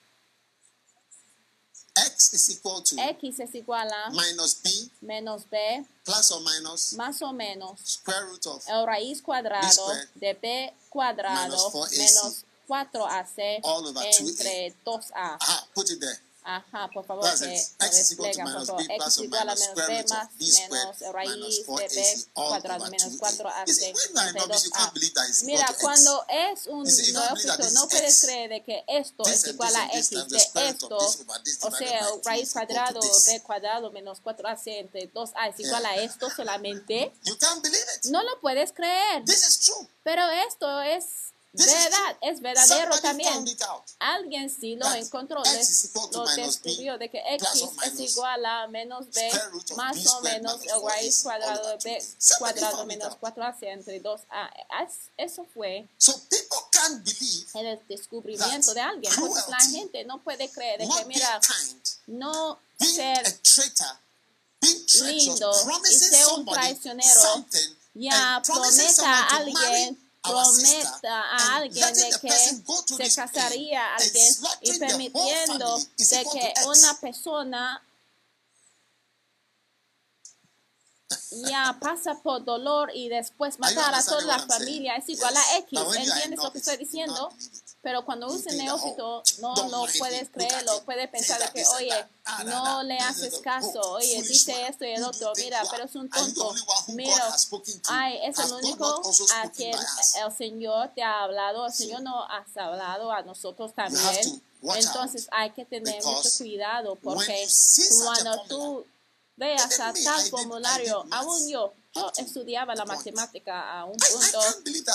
X is equal to X es igual a minus B menos b plus or minus más o menos square root of el raíz cuadrado de b cuadrado minus 4AC menos 4ac all over 2A. entre 2a. Aha, put it there. Ajá, por favor, to despliegan, por favor. X igual a menos b más menos raíz de 4AC b cuadrado menos 2A. 4ac You see, when you are entre novice, you 2a. can't believe that it's equal Mira, cuando es un neófito, no puedes creer de que esto es igual a x de esto, o sea, raíz cuadrado b cuadrado menos 4ac entre 2a es igual a esto solamente. No lo puedes creer, pero esto es verdad, es verdadero también. Alguien sí lo encontró, lo descubrió de que x es igual a menos b más o menos el raíz 4AC all cuadrado de b 2A. Somebody cuadrado menos out. 4ac entre 2a. Es- Eso fue So people can't believe el descubrimiento de alguien. Entonces la gente no puede creer de que, mira, no ser lindo y ser un traicionero ya prometa a alguien, prometa a alguien de que se casaría a alguien y permitiendo de que una persona ya pasa por dolor y después matar a toda la familia es igual a. X. ¿Entiendes lo que estoy diciendo? Pero cuando that, neófito, oh, no lo puedes creerlo, it, puedes pensar de que, oye, ah, no le haces caso, oh, oye, dice esto y el otro, mira, pero es un tonto. Mira, ay, es el único a quien el Señor te ha hablado, el Señor no has hablado a nosotros también. Entonces hay que tener mucho cuidado porque cuando tú veas a tal formulario, aún yo, yo estudiaba la matemática a un punto,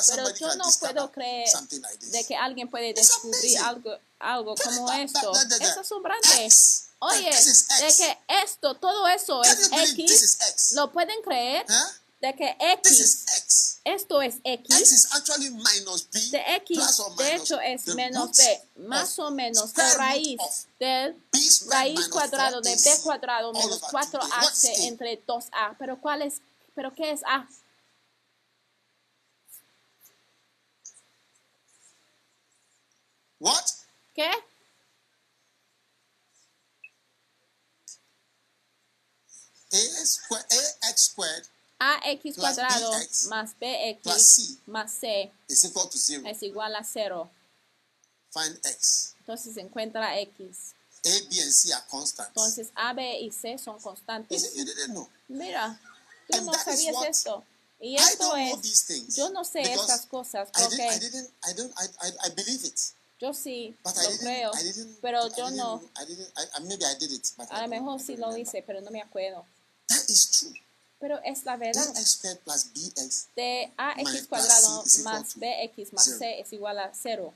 pero yo no discover puedo creer de que alguien puede descubrir algo, algo como esto. Es asombrante. Oye, de que esto, todo eso es X? ¿lo pueden creer? De que X, is X. esto es X X, is actually minus B de X, plus or de hecho es menos B, más o menos la raíz del raíz cuadrado de 4AC B cuadrado menos over 4AC 2A. What is A? entre 2A. Pero ¿cuál es? ¿Pero qué es A? What? ¿Qué? AX squared AX cuadrado BX más BX C más C is equal to zero. es igual a 0. Find X. Entonces encuentra X. A, B, and C are constants. Entonces A, B y C son constantes. Mira, tú And no sabías what esto. Y esto es, yo no sé estas cosas I didn't, I porque didn't, I don't, I, I, I believe it. yo sí But lo creo, pero yo no. A lo mejor sí lo hice, pero no me acuerdo. That is true. Pero es la verdad. Plus BX De AX cuadrado más BX más. C es igual a 0.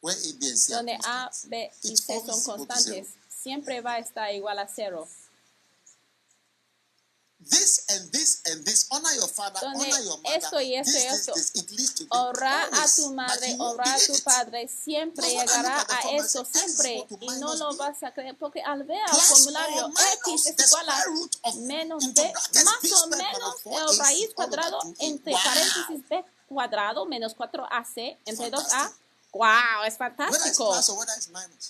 where A, B, and C are Donde A. B y C son constantes, siempre va a estar igual a 0. This and this and this, honor your father, honor your mother. esto y esto this, y this, esto. this, it leads to this. Honra a tu madre, honra a tu padre, siempre llegará a eso, siempre, y no lo vas a creer, porque al ver el formulario X es igual a menos B, más o menos el 4AC raíz cuadrado 2A. entre paréntesis B cuadrado menos 4AC entre 2A. Fantastic. ¡Wow! Es fantástico.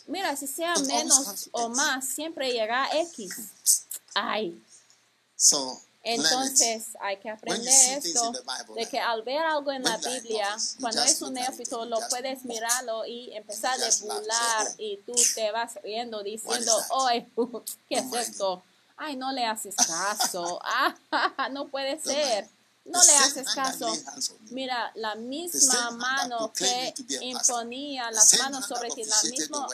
Mira, si sea menos o más, siempre llega a X. Ay, So entonces hay que aprender esto, de que al ver algo en la Biblia, cuando es un neófito, lo puedes mirarlo y empezar a burlar say, "Oh, y tú te vas riendo diciendo, oye, *laughs* ¿qué es esto? Ay, no le haces caso. *laughs* Ah, *laughs* no puede ser. No le haces caso. Mira, la misma mano que imponía las manos sobre ti, la misma,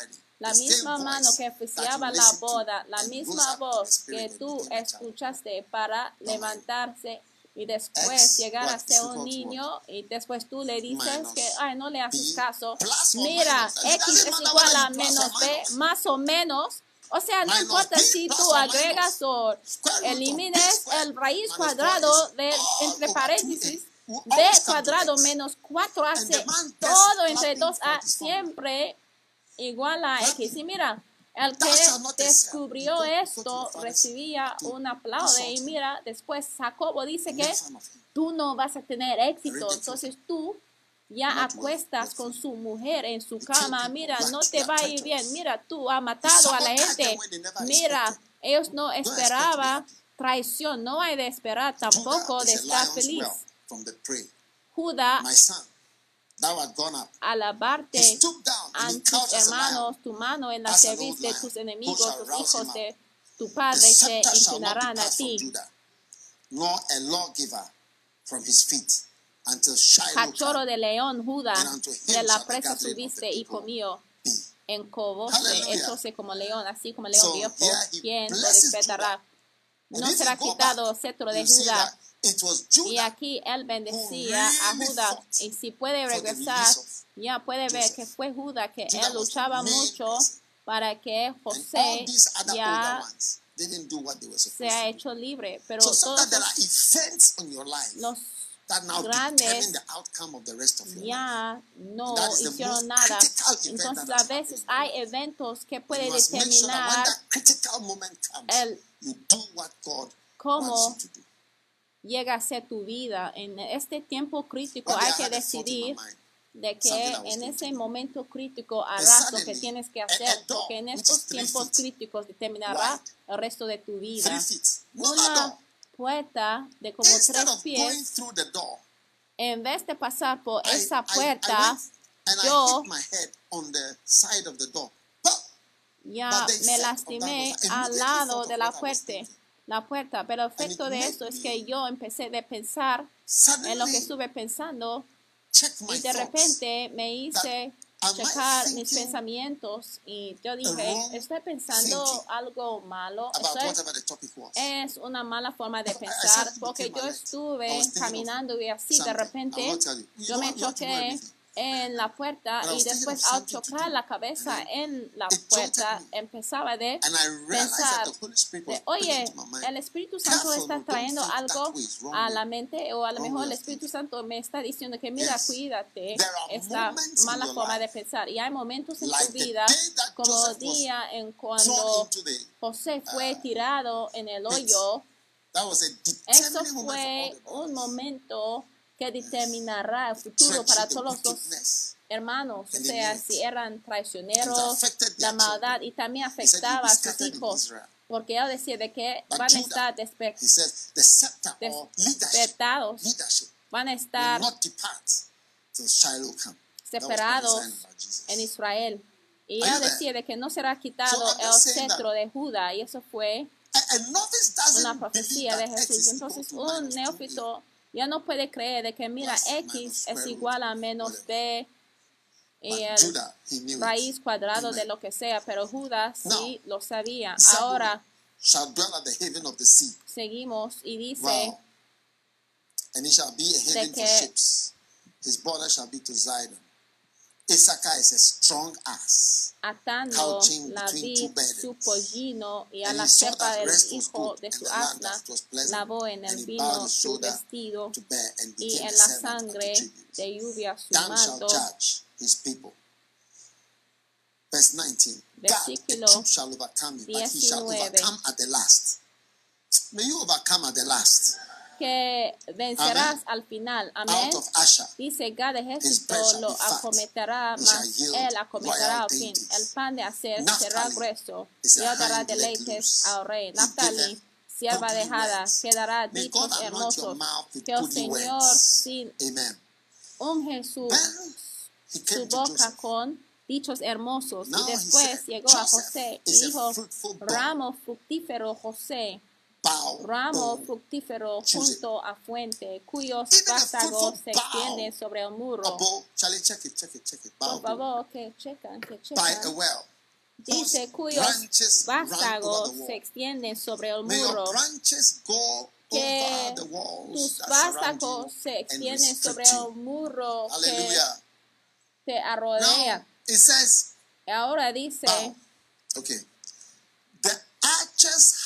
la misma mano que oficiaba la boda, la misma voz que tú escuchaste para levantarse y después llegar a ser un niño y después tú le dices que, ay, no le haces caso. Mira, X es igual a menos B, más o menos. O sea, no importa si tú agregas o elimines el raíz cuadrado 4AC de all entre over paréntesis 2A will B cuadrado menos And the 4AC, man just todo entre clapping 2A for this siempre igual a. X. Y mira, El que descubrió esto recibía un aplauso y mira, después Jacobo dice que tú no vas a tener éxito, entonces tú ya acuestas con su mujer en su cama, mira, no te va a ir bien, mira, tú has matado a la gente, mira, ellos no esperaban traición, no hay de esperar tampoco de estar feliz. whelp from the prey. Judá, alabarte a tus hermanos, tu mano en la cerviz de tus enemigos, rouse hijos de tu padre se inclinarán a ti. Judah, nor a lawgiver from his feet, until Shiloh Cachorro de león, Judá, de la presa subiste comió. be. En Hallelujah. echóse como león, así como león viejo, quien lo. And No será quitado cetro de Judá. That It was Y aquí él bendecía a fought Y si puede regresar, ya puede ver que fue Judá que él luchaba mucho para que José these other older ya ones didn't do what they were supposed se ha hecho libre. Pero So todos sometimes there are los, events in your life los that now grandes determine the outcome of the rest of your life. ya no hicieron nada. Entonces a veces hay eventos que pueden determinar el you do what God cómo wants you to do. Llega a ser tu vida. En este tiempo crítico hay que decidir mind. de que en ese momento crítico harás lo que tienes que hacer, porque en estos tiempos críticos determinará el resto de tu vida. Una puerta de como tres pies, en vez de pasar por esa puerta, yo ya me of lastimé al lado de la puerta. La puerta, pero el efecto de esto es que yo empecé de pensar en lo que estuve pensando y de repente me hice checar mis pensamientos y yo dije, estoy pensando algo malo, about esto es, una mala forma de pensar porque yo estuve caminando y así de repente yo me choqué. En la puerta y después al chocar la cabeza And en la puerta empezaba de And I realized pensar de, oye, el Espíritu Santo está trayendo algo a la mente o a lo mejor el Espíritu. Santo me está diciendo que mira, cuídate esta mala forma de pensar. Y hay momentos en tu vida, como was día en cuando José fue uh, tirado en el hoyo. Eso fue un momento que determinará el futuro para todos los hermanos, o sea, si eran traicioneros, la maldad y también He said, "You'll be afectaba a sus hijos, Israel." porque él decía de que van a estar despe- He says, the scepter or leadership, despertados, van a estar separados en Israel. Y él decía de que no será quitado el cetro de Judá, y eso fue una profecía de Jesús. Entonces, to un minus 2b. neófito ya no puede creer de que, mira, X es igual a menos. B y But el raíz cuadrado de lo que sea, pero Judas sí lo sabía. Ahora seguimos y dice for que- Issachar is a strong ass. atando la vid su pollino y a la cepa del hijo de su asna lavó en el vino su vestido y en la sangre de lluvia su manto. judge his people. Verse 19. God, a Versículo troop shall overcome you, but he shall 19. overcome at the last. May you overcome at the last. Que vencerás Amén. al final. Amén. Dice de ejército lo acometerá, mas él acometerá al fin. El pan de hacer será grueso y dará deleites al rey. Naftali, sierva dejada, quedará dichos hermosos. Que el Señor sin Amen. unge su, su boca con dichos hermosos. Y después llegó a José y dijo, ramo fructífero José. Ramo fructífero junto a fuente, cuyos vástagos se extienden sobre el muro. Por favor, que checan, que checan. Dice cuyos vástagos se extienden sobre el muro. Que Tus vástagos se extienden sobre el muro que te arrodea. Ahora dice. Okay.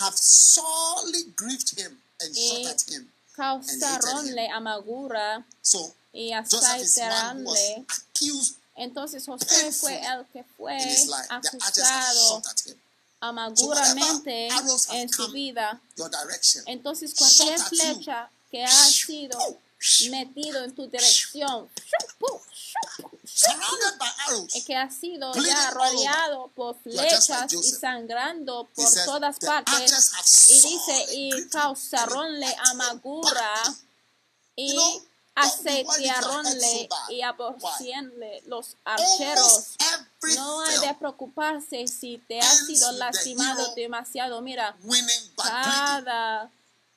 Have sorely grieved him and Y- shot at him. causaronle amargura So, y Entonces Josué fue el que fue acusado shot at him. amarguramente en su vida. Your direction. Entonces cualquier flecha que ha sido metido en tu dirección, y que ha sido ya rodeado por flechas y sangrando por todas "The partes. Y dice, y causaronle amargura backed me." y bad. y aborcienle los archeros. No hay de preocuparse si te has sido lastimado demasiado. Mira, cada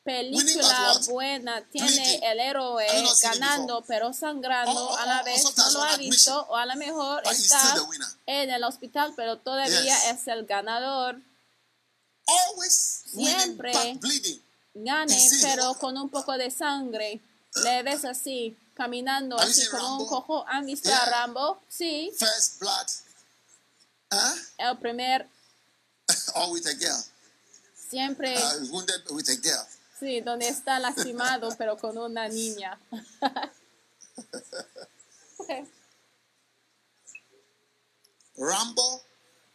película buena tiene el héroe ganando pero sangrando Or- or- a la or vez no lo ha visto o a lo mejor está en el hospital pero todavía es el ganador. Siempre. gane pero con un poco de sangre. Le ves así caminando así como un cojo. ¿han visto a Rambo? sí. El primer *laughs* or with a girl. siempre Sí donde está lastimado pero con una niña *laughs* Rambo,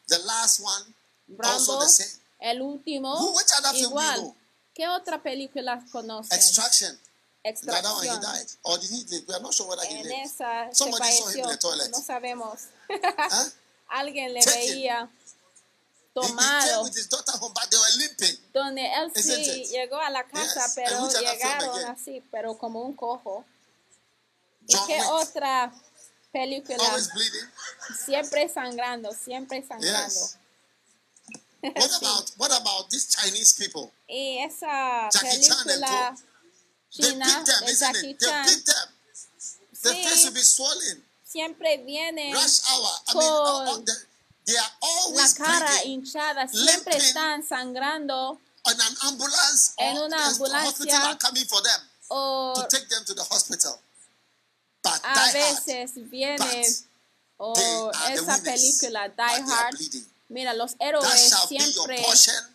the last one, also Rambo the same. el último Who, which other film igual know? ¿qué otra película conoce? Extraction. Extracción. he En esa se. No sabemos. *laughs* Alguien le Take veía tomado. Donde él sí llegó a la casa, pero llegaron así, pero como un cojo. ¿Y qué otra película? Siempre sangrando, siempre sangrando. What *laughs* about what about these Chinese people? Y esa película china de Jackie Chan Sí. will be swollen. siempre viene con la always cara bleeding. hinchada, siempre están sangrando On an ambulance, En una the ambulancia. hospital are coming for them o to take them to the hospital. But a die hard. veces viene o esa winners, película Die Hard. bleeding. Mira, los héroes siempre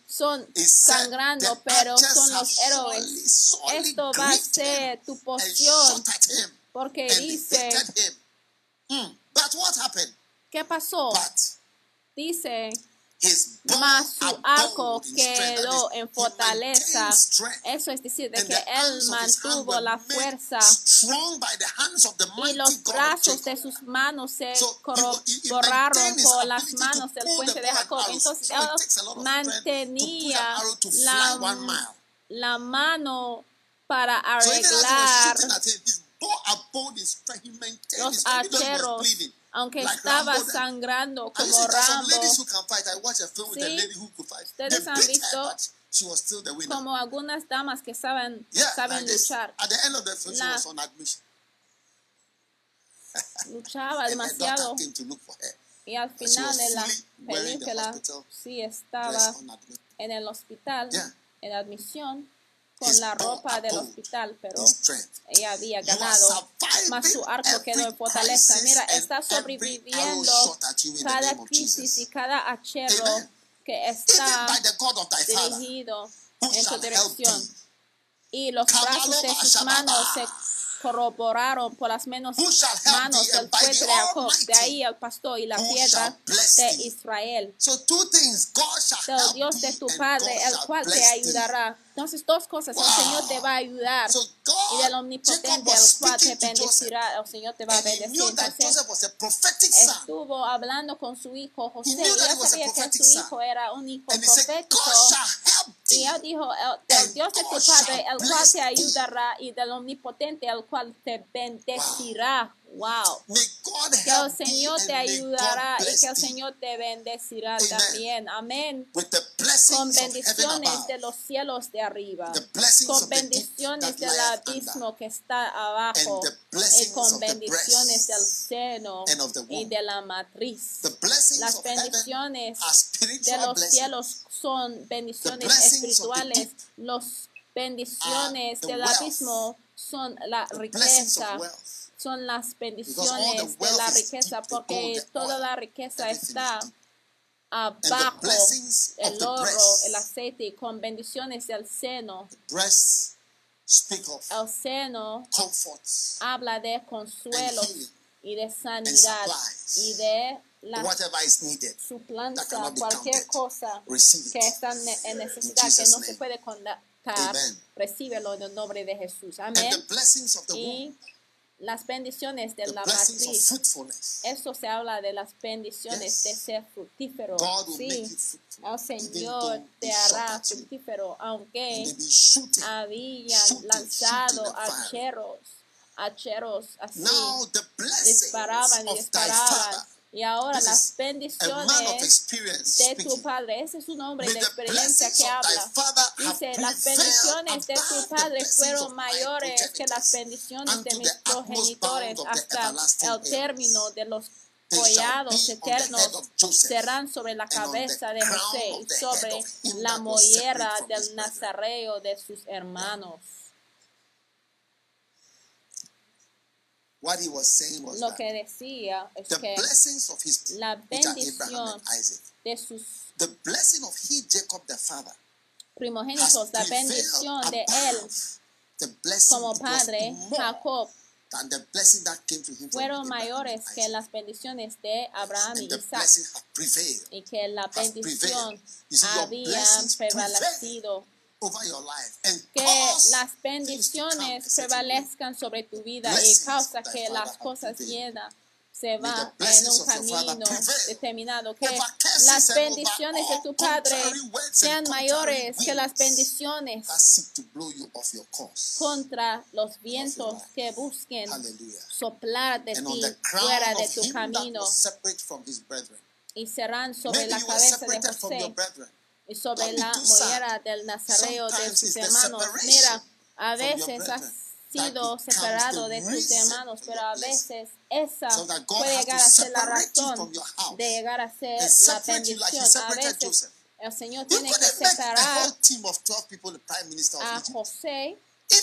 son sangrando, "The pero son los héroes. Esto va a ser tu porción, porque dice. Hmm. But what happened? ¿qué pasó? Dice, mas su arco quedó en fortaleza. Eso es decir, de que él mantuvo la fuerza strong by the hands of the y los brazos de sus manos se corroboraron por las manos del puente de Jacob. Entonces él mantenía la, la mano para arreglar los his aunque like estaba Rambo sangrando And como some Rambo, ladies who can fight. I watched a film with a Sí. lady who could fight. Ustedes han visto she was still the winner. como algunas damas que saben, yeah, saben like luchar. At the end of the film, she was on admission. Luchaba *laughs* And demasiado y al she final was de la película sí estaba en el hospital, Yeah. en admisión, con la ropa del hospital, pero ella había ganado, más su arco quedó en fortaleza. Mira, está sobreviviendo cada crisis y cada achero que está dirigido en tu dirección. Y los brazos de sus manos se corroboraron por las menos manos del the de Jacob. De ahí el pastor y la piedra de? Israel. Del Dios de tu Padre, el cual te ayudará. Entonces, dos cosas, el. Señor te va a ayudar y del omnipotente, el cual te bendecirá, el Señor te va a bendecir. Entonces, estuvo hablando con su hijo José y él sabía que su hijo era un hijo profético. Y él dijo, el, el Dios de tu Padre, el cual te ayudará, y del omnipotente, el cual te bendecirá. Wow. Que el Señor te ayudará y que el Señor te bendecirá también. Amén. Con bendiciones de los cielos de arriba. Con bendiciones del abismo que está abajo. Y blessings con bendiciones del seno y de la matriz. Las bendiciones de los cielos son bendiciones espirituales. Los bendiciones del abismo son la riqueza. Son las bendiciones de la riqueza porque toda la riqueza está. Abajo el oro, el aceite con bendiciones del seno. El seno habla de consuelo y de sanidad y de la suplanza cualquier cosa que está en necesidad que no se puede contar, recíbelo en el nombre de Jesús. Amén. Y las bendiciones de la matriz. Eso se habla de las bendiciones Yes. de ser fructífero. Sí, el even Señor te hará fructífero, aunque shooting. habían shooting, lanzado shooting hacheros, hacheros así, Now disparaban y disparaban. Y ahora This las bendiciones de tu padre, ese es un hombre May de the experiencia que habla. Dice, las bendiciones de tu padre fueron mayores que las bendiciones de mis progenitores hasta el término de los collados eternos serán sobre la cabeza de José y sobre la mollera del nazareo de sus hermanos. What he was saying was Lo que decía es the que blessings of his la bendición and Isaac, de sus the blessing of he Jacob the father, primogénitos, la bendición de él the blessing como padre, Jacob, than the blessing that came to him fueron mayores que las bendiciones de Abraham y Isaac y que la bendición había prevalecido. Que las bendiciones prevalezcan sobre tu vida y causa que las cosas llenas se va en un camino determinado. Que las bendiciones de tu Padre sean mayores que las bendiciones contra los vientos que busquen soplar de ti fuera de tu camino y serán sobre la cabeza de José. Y sobre la mollera del nazareo de sus hermanos. Mira, a veces has sido separado de tus hermanos, pero a veces esa puede llegar a ser la razón de llegar a ser la bendición. A veces el Señor tiene que separar whole team of 12 people the prime minister of a. José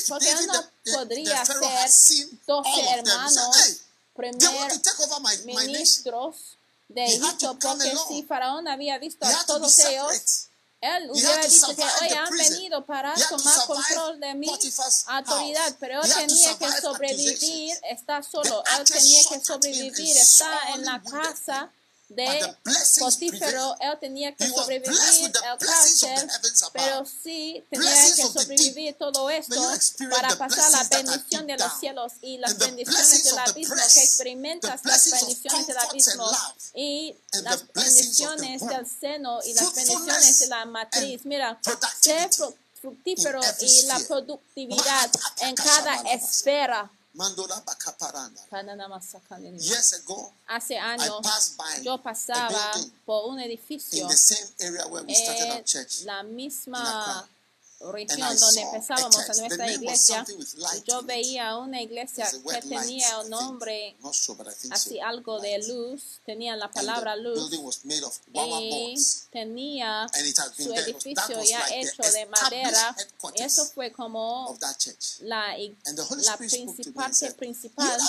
porque David, no podría ser seen all 12 of them, he said, hermanos, primer ministros de Egipto, porque si Faraón había visto a todos ellos. Él hubiera dicho que hoy han venido para tomar control de mi Potiphar's autoridad, pero él tenía que sobrevivir, está solo, él tenía que sobrevivir, está en la casa de Potífero, él tenía que sobrevivir el cárcel, pero sí tenía que of the sobrevivir todo esto para pasar la bendición de los cielos y las And the bendiciones del abismo, que experimentas las bendiciones del abismo y las the blessings of the bendiciones del seno y las bendiciones de la matriz. Mira, sé fructífero y la productividad en cada esfera. Years ago, Hace I años passed by yo pasaba por un in edificio the same area where we started en our church. la misma. Región donde empezábamos a nuestra iglesia yo veía una iglesia que tenía un nombre así algo de luz, tenía la palabra luz building was made of wawa y tenía su edificio ya hecho de madera. Eso fue como la, la and principal,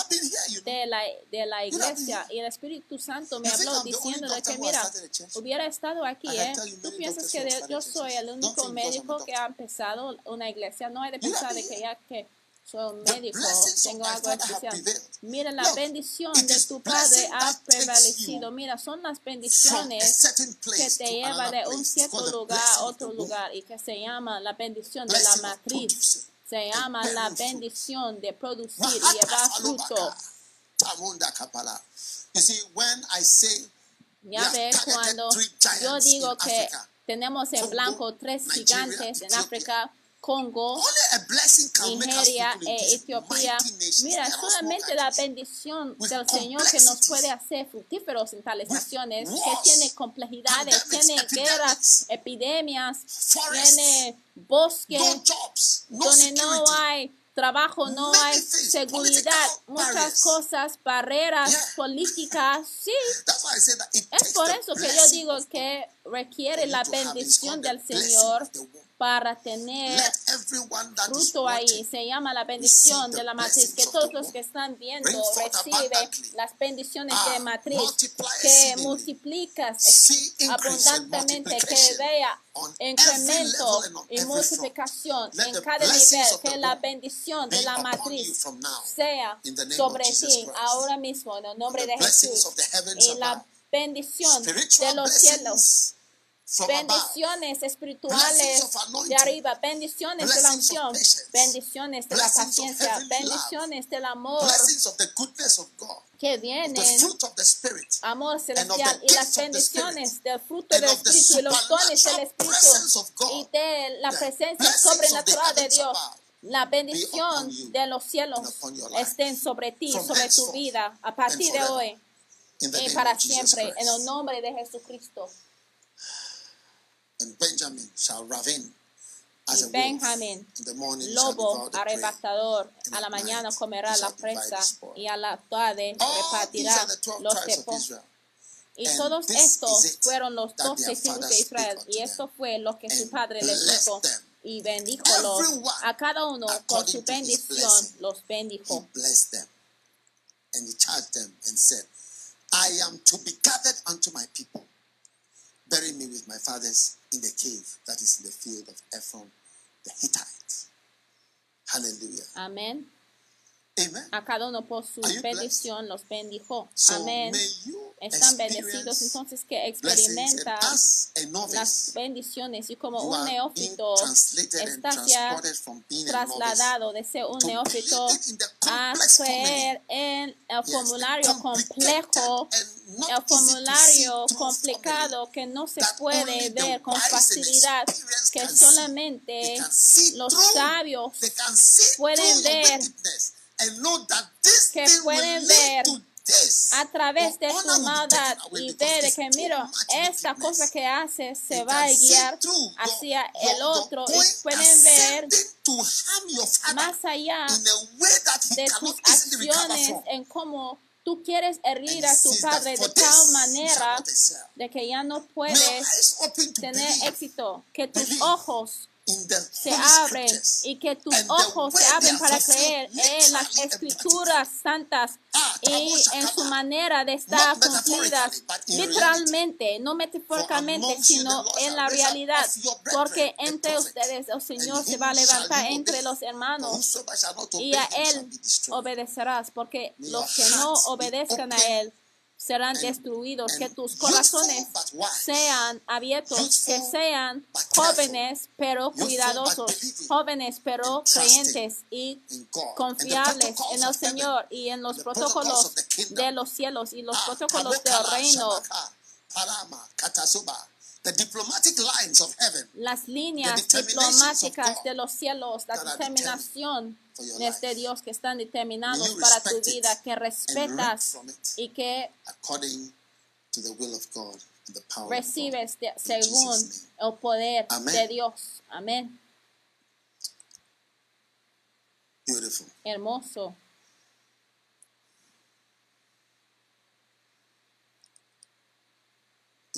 de la, de la iglesia y el Espíritu Santo me habló doctor que mira, hubiera estado aquí, ¿eh? Tú piensas que yo soy el único médico que ha empezado una iglesia. No hay de pensar de que ya que soy médico, tengo algo especial. Mira, la bendición de tu Padre ha prevalecido. Mira, son las bendiciones que te lleva de un cierto lugar a otro lugar y que se llama la bendición de la matriz. Se llama la bendición de producir y llevar fruto. falobaka, tamunda kapala. You see, when I say we Ya ves, cuando yo digo que tenemos en blanco tres gigantes en. África, Congo, Nigeria e Etiopía. Mira, solamente la bendición del Señor que nos puede hacer fructíferos en tales naciones, que tiene complejidades, tiene guerras, epidemias, tiene bosques, donde no hay trabajo, no hay seguridad, muchas cosas, barreras políticas, sí. Es por eso que yo digo que requiere la bendición del Señor para tener fruto ahí. Se llama la bendición de la matriz. Que todos los que están viendo reciben las bendiciones Ah, de matriz. multiply Que multiplicas abundantemente, que vea incremento y multiplicación en cada nivel. Que la bendición de la matriz sea sobre ti ahora mismo en el nombre de Jesús. Y la bendición de los cielos. Bendiciones espirituales de arriba, bendiciones de la unción, bendiciones de la paciencia, bendiciones del amor. Que vienen, amor celestial y las bendiciones del fruto del Espíritu y los dones del Espíritu y de la presencia sobrenatural de Dios. La bendición de los cielos estén sobre ti, sobre tu vida, a partir de hoy y para siempre, en el nombre de Jesucristo. And Benjamin shall as Y a wolf. Benjamín, In the morning he shall lobo arrebatador, a la mañana comerá la presa y a la tarde repartirá los. Israel. Y And todos estos fueron los doce father de Israel. Y esto fue lo que su padre les dijo. Y bendíjolos a cada uno con su bendición, blessing. los bendijo. blessed them. And he charged them and said, I am to be gathered unto my people. Bury me with my fathers in the cave that is in the field of Ephron the Hittite. Hallelujah. Amen. A cada uno por su bendición los bendijo. Amén. Están bendecidos entonces que experimentan las bendiciones. Y como un neófito translated and está ya trasladado de ser un to neófito a creer en el formulario complejo, el formulario complicado que no se puede ver con facilidad, que solamente los sabios pueden ver que pueden ver a través de be maldad y ver que, mira, esta cosa que hace se va a guiar hacia el otro y pueden ver más allá in a way that he de tus acciones en cómo tú quieres herir a tu padre de tal manera de que ya no puedes tener éxito, que tus ojos se abren y que tus ojos se abren para creer en las escrituras santas Ah, y en su manera de estar cumplidas literalmente, no metafóricamente, sino en la realidad, porque entre ustedes el Señor and se va a levantar entre los hermanos y a él obedecerás, porque los que no obedezcan a él serán destruidos, que tus corazones sean abiertos, que sean jóvenes pero cuidadosos, jóvenes pero creyentes y confiables en el. Señor y en los protocolos de los cielos y los Ah, protocolos del reino. The diplomatic lines of heaven las líneas diplomáticas de los cielos, la determinación de life. Dios que están determinados para tu vida, que respetas y que to the will of God and the power of God. recibes de- según el poder de Dios. Amén. Hermoso.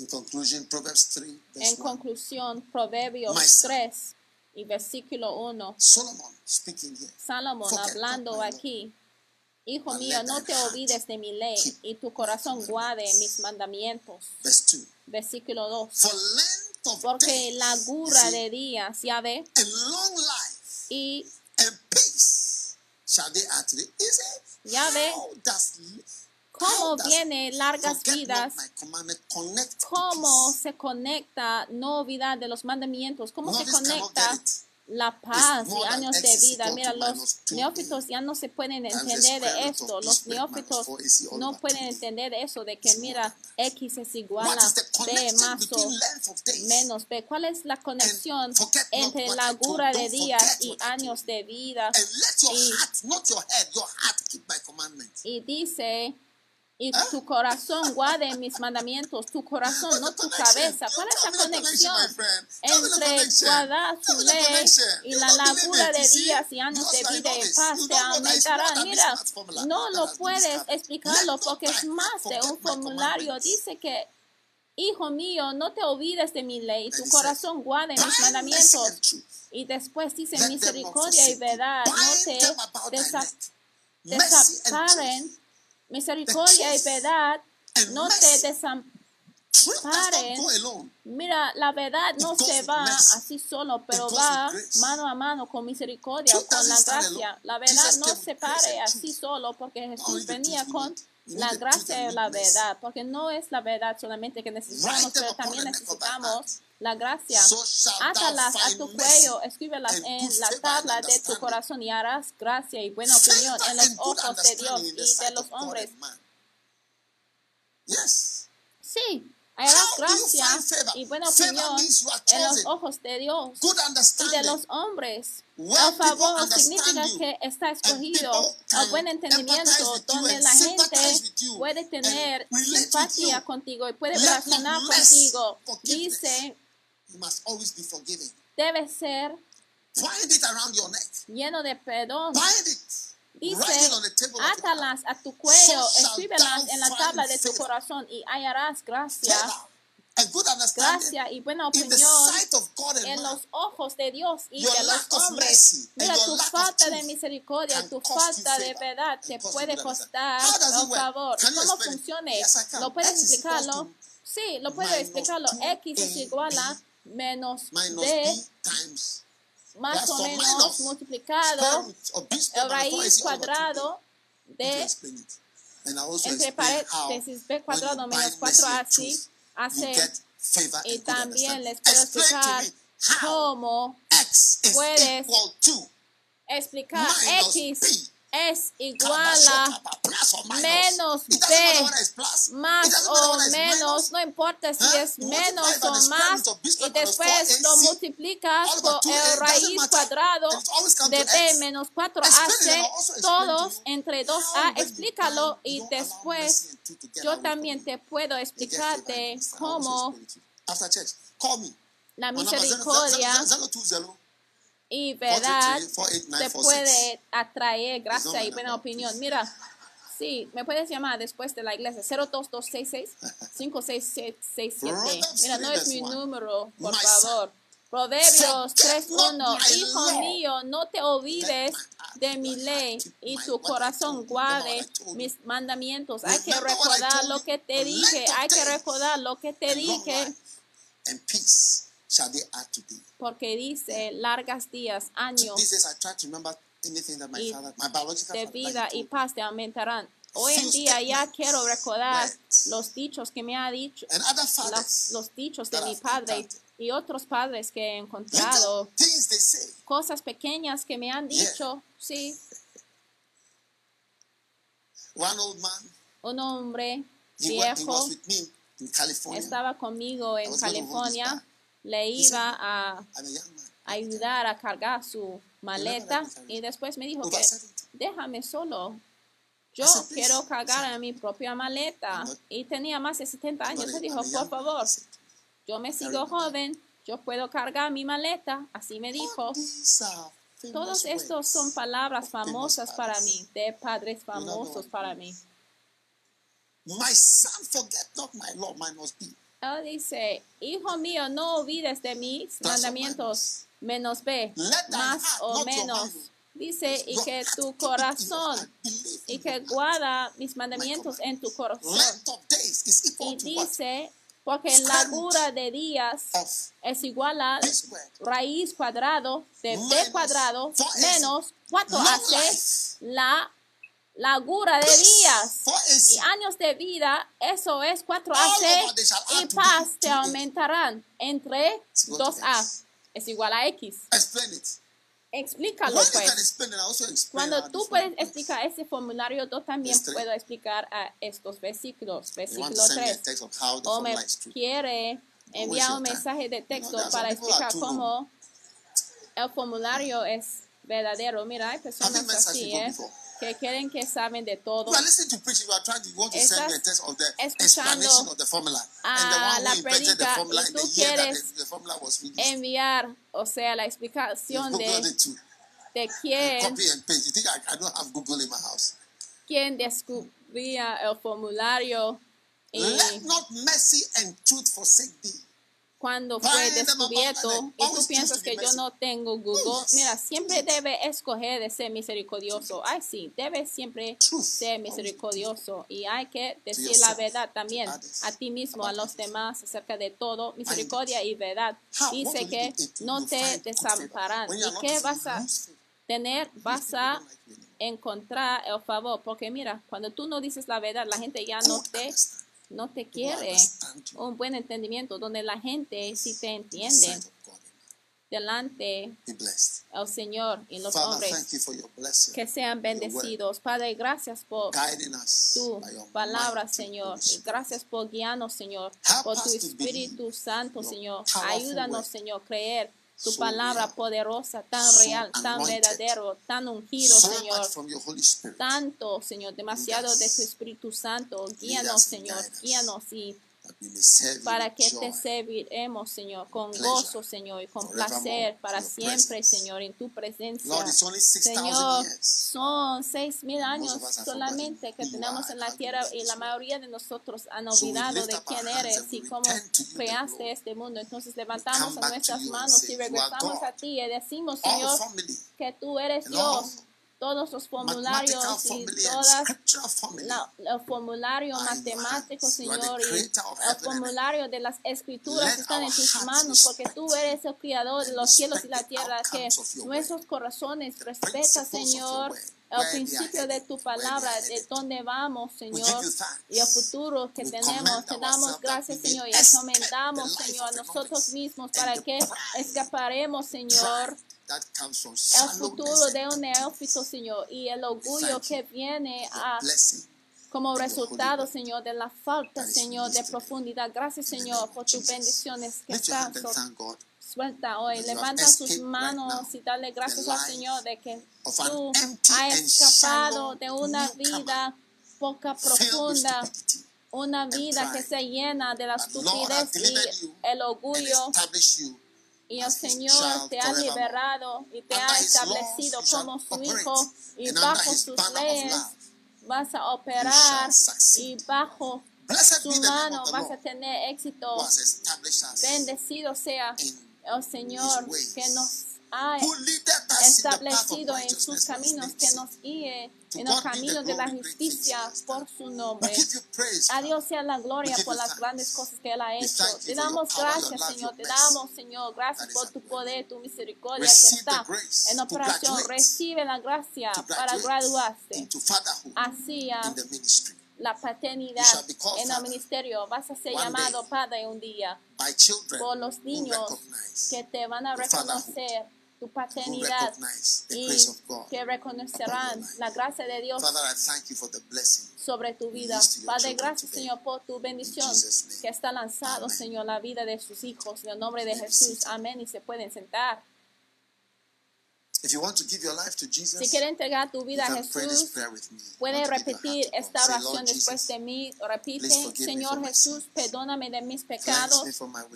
In conclusion, Proverbs 3, verse En 1. conclusión, Proverbios My son. 3 y versículo 1. Solomon speaking here. Salomón Forget hablando aquí. Hijo mío, no te olvides de mi ley y tu corazón guarde mis mandamientos. 2. Versículo 2. For length of Porque days, la gura de días, ya ve, and long life y and peace shall they add to thee. Is it? Ya ve. Cómo viene largas vidas, cómo se conecta no olvidar de los mandamientos, cómo se conecta la paz y años de vida. Mira, los minus 2b neófitos ya no se pueden entender de esto. Los neófitos 4AC all no pueden 2b. entender eso de que, mira. X es igual a B más o menos B. ¿Cuál es la conexión entre la I told. gura de días y años de vida? y-. Y dice, y ¿Ah? tu corazón guarde mis mandamientos, tu corazón, no tu cabeza. ¿Cuál es la conexión entre guardar su ley y la largura de días y años de vida y paz te aumentarán? Mira, no lo puedes explicarlo porque es más de un formulario. Dice que, Hijo mío, no te olvides de mi ley, tu corazón guarde mis mandamientos. Y después dice misericordia y verdad, no te desaparen. Misericordia y and no te mercy. desamparen. Truth does not Paren. Mira, la verdad no se va así solo, pero va mano a mano con misericordia, con la gracia. La verdad no se pare así solo, porque Jesús venía con la gracia y la verdad, porque no es la verdad solamente que necesitamos, pero también necesitamos la gracia. Átalas a tu cuello, escríbelas en la tabla de tu corazón y harás gracia y buena opinión en los ojos de Dios y de los hombres. Sí, you gracia y buena opinión en los ojos de Dios Good y de understanding. los hombres. El favor significa que está escogido can buen entendimiento donde la gente puede tener simpatía contigo y puede relacionar contigo. Dice, debe ser lleno de perdón. Dice, átalas a tu cuello, escríbelas en la tabla de tu corazón y hallarás gracia, gracia y buena opinión en los ojos de Dios y de los hombres. Mira, tu falta de misericordia, tu falta de verdad te puede costar work? favor. ¿Cómo funciona? ¿Lo puedes explicarlo? Sí, lo puedo explicarlo. 2 X es igual a menos times más o menos multiplicado el minus 4 raíz is equal to 2b. cuadrado de entre paréntesis b cuadrado menos bind mercy 4 and así truth, you hace get favor y también les puedo explicar cómo puedes explicar x. es igual a menos. B, más o menos, no importa si Huh? es menos o más y después 4AC, lo multiplicas por 2A, el raíz cuadrado de b menos 4 Explain it, hace and I'll also explain to todos you. entre how 2a, when you explícalo y después yo también te puedo. I'll also cómo la misericordia 020 y verdad 433 te 48946. puede atraer gracia y buena opinión. Mira, sí, me puedes llamar después de la iglesia 02266-5667. Mira, no es mi Proverbs 3 número, por favor. Proverbios forget 3.1 not my Hijo mío, no te olvides de mi ley y tu corazón guarde mis mandamientos. Hay que recordar lo que te dije. Hay que recordar lo que te dije. Shall they add to thee. Porque dice largas días, años These days I try to remember anything that my father, my biological de father vida y paz te aumentarán. Hoy en día ya quiero recordar los dichos que me ha dicho, And other las- los dichos de mi padre y otros padres que he encontrado, cosas pequeñas que me han dicho, sí, One old man, un hombre viejo was with me in California. estaba conmigo en California. Le iba a ayudar a cargar su maleta me y después me dijo que 70. déjame solo. Yo quiero cargar a mi propia maleta. Y tenía más de 70 años. I'm dijo, por favor, yo me sigo joven, yo puedo cargar mi maleta. Así me dijo. Todos estos words son palabras famosas para mí, de padres famosos para mí. My son, forget not my law, minus B. Él dice, hijo mío, no olvides de mis mandamientos, menos. thy más heart, o menos. Dice, y Your que tu corazón y que guarda mis mandamientos en tu corazón. Length of days is equal Y dice, porque Square largura de días es igual a raíz cuadrado de B cuadrado menos 4 Long hace la largura de días y años de vida, eso es 4 All AC over they shall y add to paz te aumentarán entre It's equal to 2A. X. Es igual a X. Explícalo pues. Cuando tú puedes explicar ese formulario, yo también three. puedo explicar a estos versículos. Versículo to send me a 3. text of how the o me quiere enviar un mensaje de texto para explicar cómo el formulario es verdadero. Mira, hay personas así, ¿eh? Que quieren que saben de todo. Estás escuchando a la predica y tú quieres. Enviar, o sea, la explicación de, de quién, Copy and paste. You think I, I don't have Google in my house? quién descubría el formulario Y Let not mercy and truth forsake thee. Cuando fue descubierto y tú piensas que yo no tengo Google, mira, siempre debe escoger de ser misericordioso. Ay, sí, debe siempre ser misericordioso y hay que decir la verdad también a ti mismo, a los demás acerca de todo, misericordia y verdad. Dice que no te desampararán. ¿Y qué vas a tener? Vas a encontrar el favor, porque mira, cuando tú no dices la verdad, la gente ya no te. No te quiere un buen entendimiento donde la gente sí te entiende delante al Señor y los Father, hombres you blessing. que sean bendecidos. Padre, gracias por tu palabra, Señor. Y gracias por guiarnos, Señor, Help por tu Espíritu Santo, Señor. Ayúdanos. Señor, creer tu palabra poderosa, tan real, tan verdadero, tan ungido, Señor. Tanto, Señor, demasiado de tu Espíritu Santo. Guíanos, Señor, guíanos y para que te serviremos, Señor, con gozo, Señor, y con placer para siempre. Señor, en tu presencia. Lord, it's only 6,000 Señor, son seis mil años solamente que tenemos en la tierra y la mayoría de nosotros han olvidado de quién eres y cómo creaste este mundo. Entonces levantamos a nuestras manos y "You are regresamos God." a ti y decimos, Señor, que tú eres Dios. Todos los formularios y todas la- el formulario are in your matemático, hands. You are the Señor, y el formulario de las escrituras están en tus manos, porque tú eres el creador de los cielos y la tierra, que nuestros corazones your Señor, are principio de tu palabra, de dónde vamos, Señor, y el futuro que tenemos. Te damos gracias, Señor, y encomendamos, Señor, a nosotros mismos para que escaparemos, Señor, el futuro de un neófito, Señor, y el orgullo que viene a como resultado, Señor, de la falta, Señor, de profundidad. Gracias, Señor, por tus bendiciones que están suelta hoy. Levanta sus manos y dale gracias al Señor de que tú has escapado de una vida poca profunda, una vida que se llena de la estupidez y el orgullo. Y el Señor te ha liberado y te ha establecido como su hijo y bajo sus leyes vas a operar y bajo su mano vas a tener éxito. Bendecido sea el Señor que nos ha establecido en sus caminos, que nos guíe en el God be the camino de la justicia por su nombre. A. Dios sea la gloria por las grandes cosas que Él ha hecho. Te damos gracias, Señor. Te damos, Señor, gracias por tu poder, tu misericordia que está en operación. Recibe la gracia para graduarse into la paternidad en el ministerio. Vas a ser llamado. Padre un día por los niños que te van a reconocer tu paternidad y que reconocerán la gracia de Dios Father, I thank you for the blessing. sobre tu vida. Padre, gracias. Señor, por tu bendición que está lanzado, Amen. Señor, la vida de sus hijos. En el nombre de. Jesús. Amén. Y se pueden sentar. If you want to give your life to Jesus, Si quieren entregar tu vida a can pray this Jesús, prayer with me. puede repetir esta oración después de mí. Repite, Señor Jesús, perdóname de mis pecados.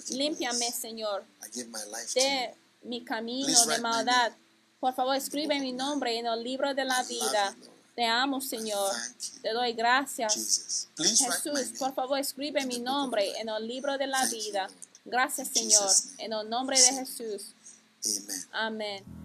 Límpiame. Señor, I give my life to de mi camino de maldad. Por favor, escribe mi nombre en el libro de la vida. Te amo, Señor. Te doy gracias. Jesús, por favor, escribe mi nombre en el libro de la vida. Gracias, Señor. En el nombre de Jesús. Amén.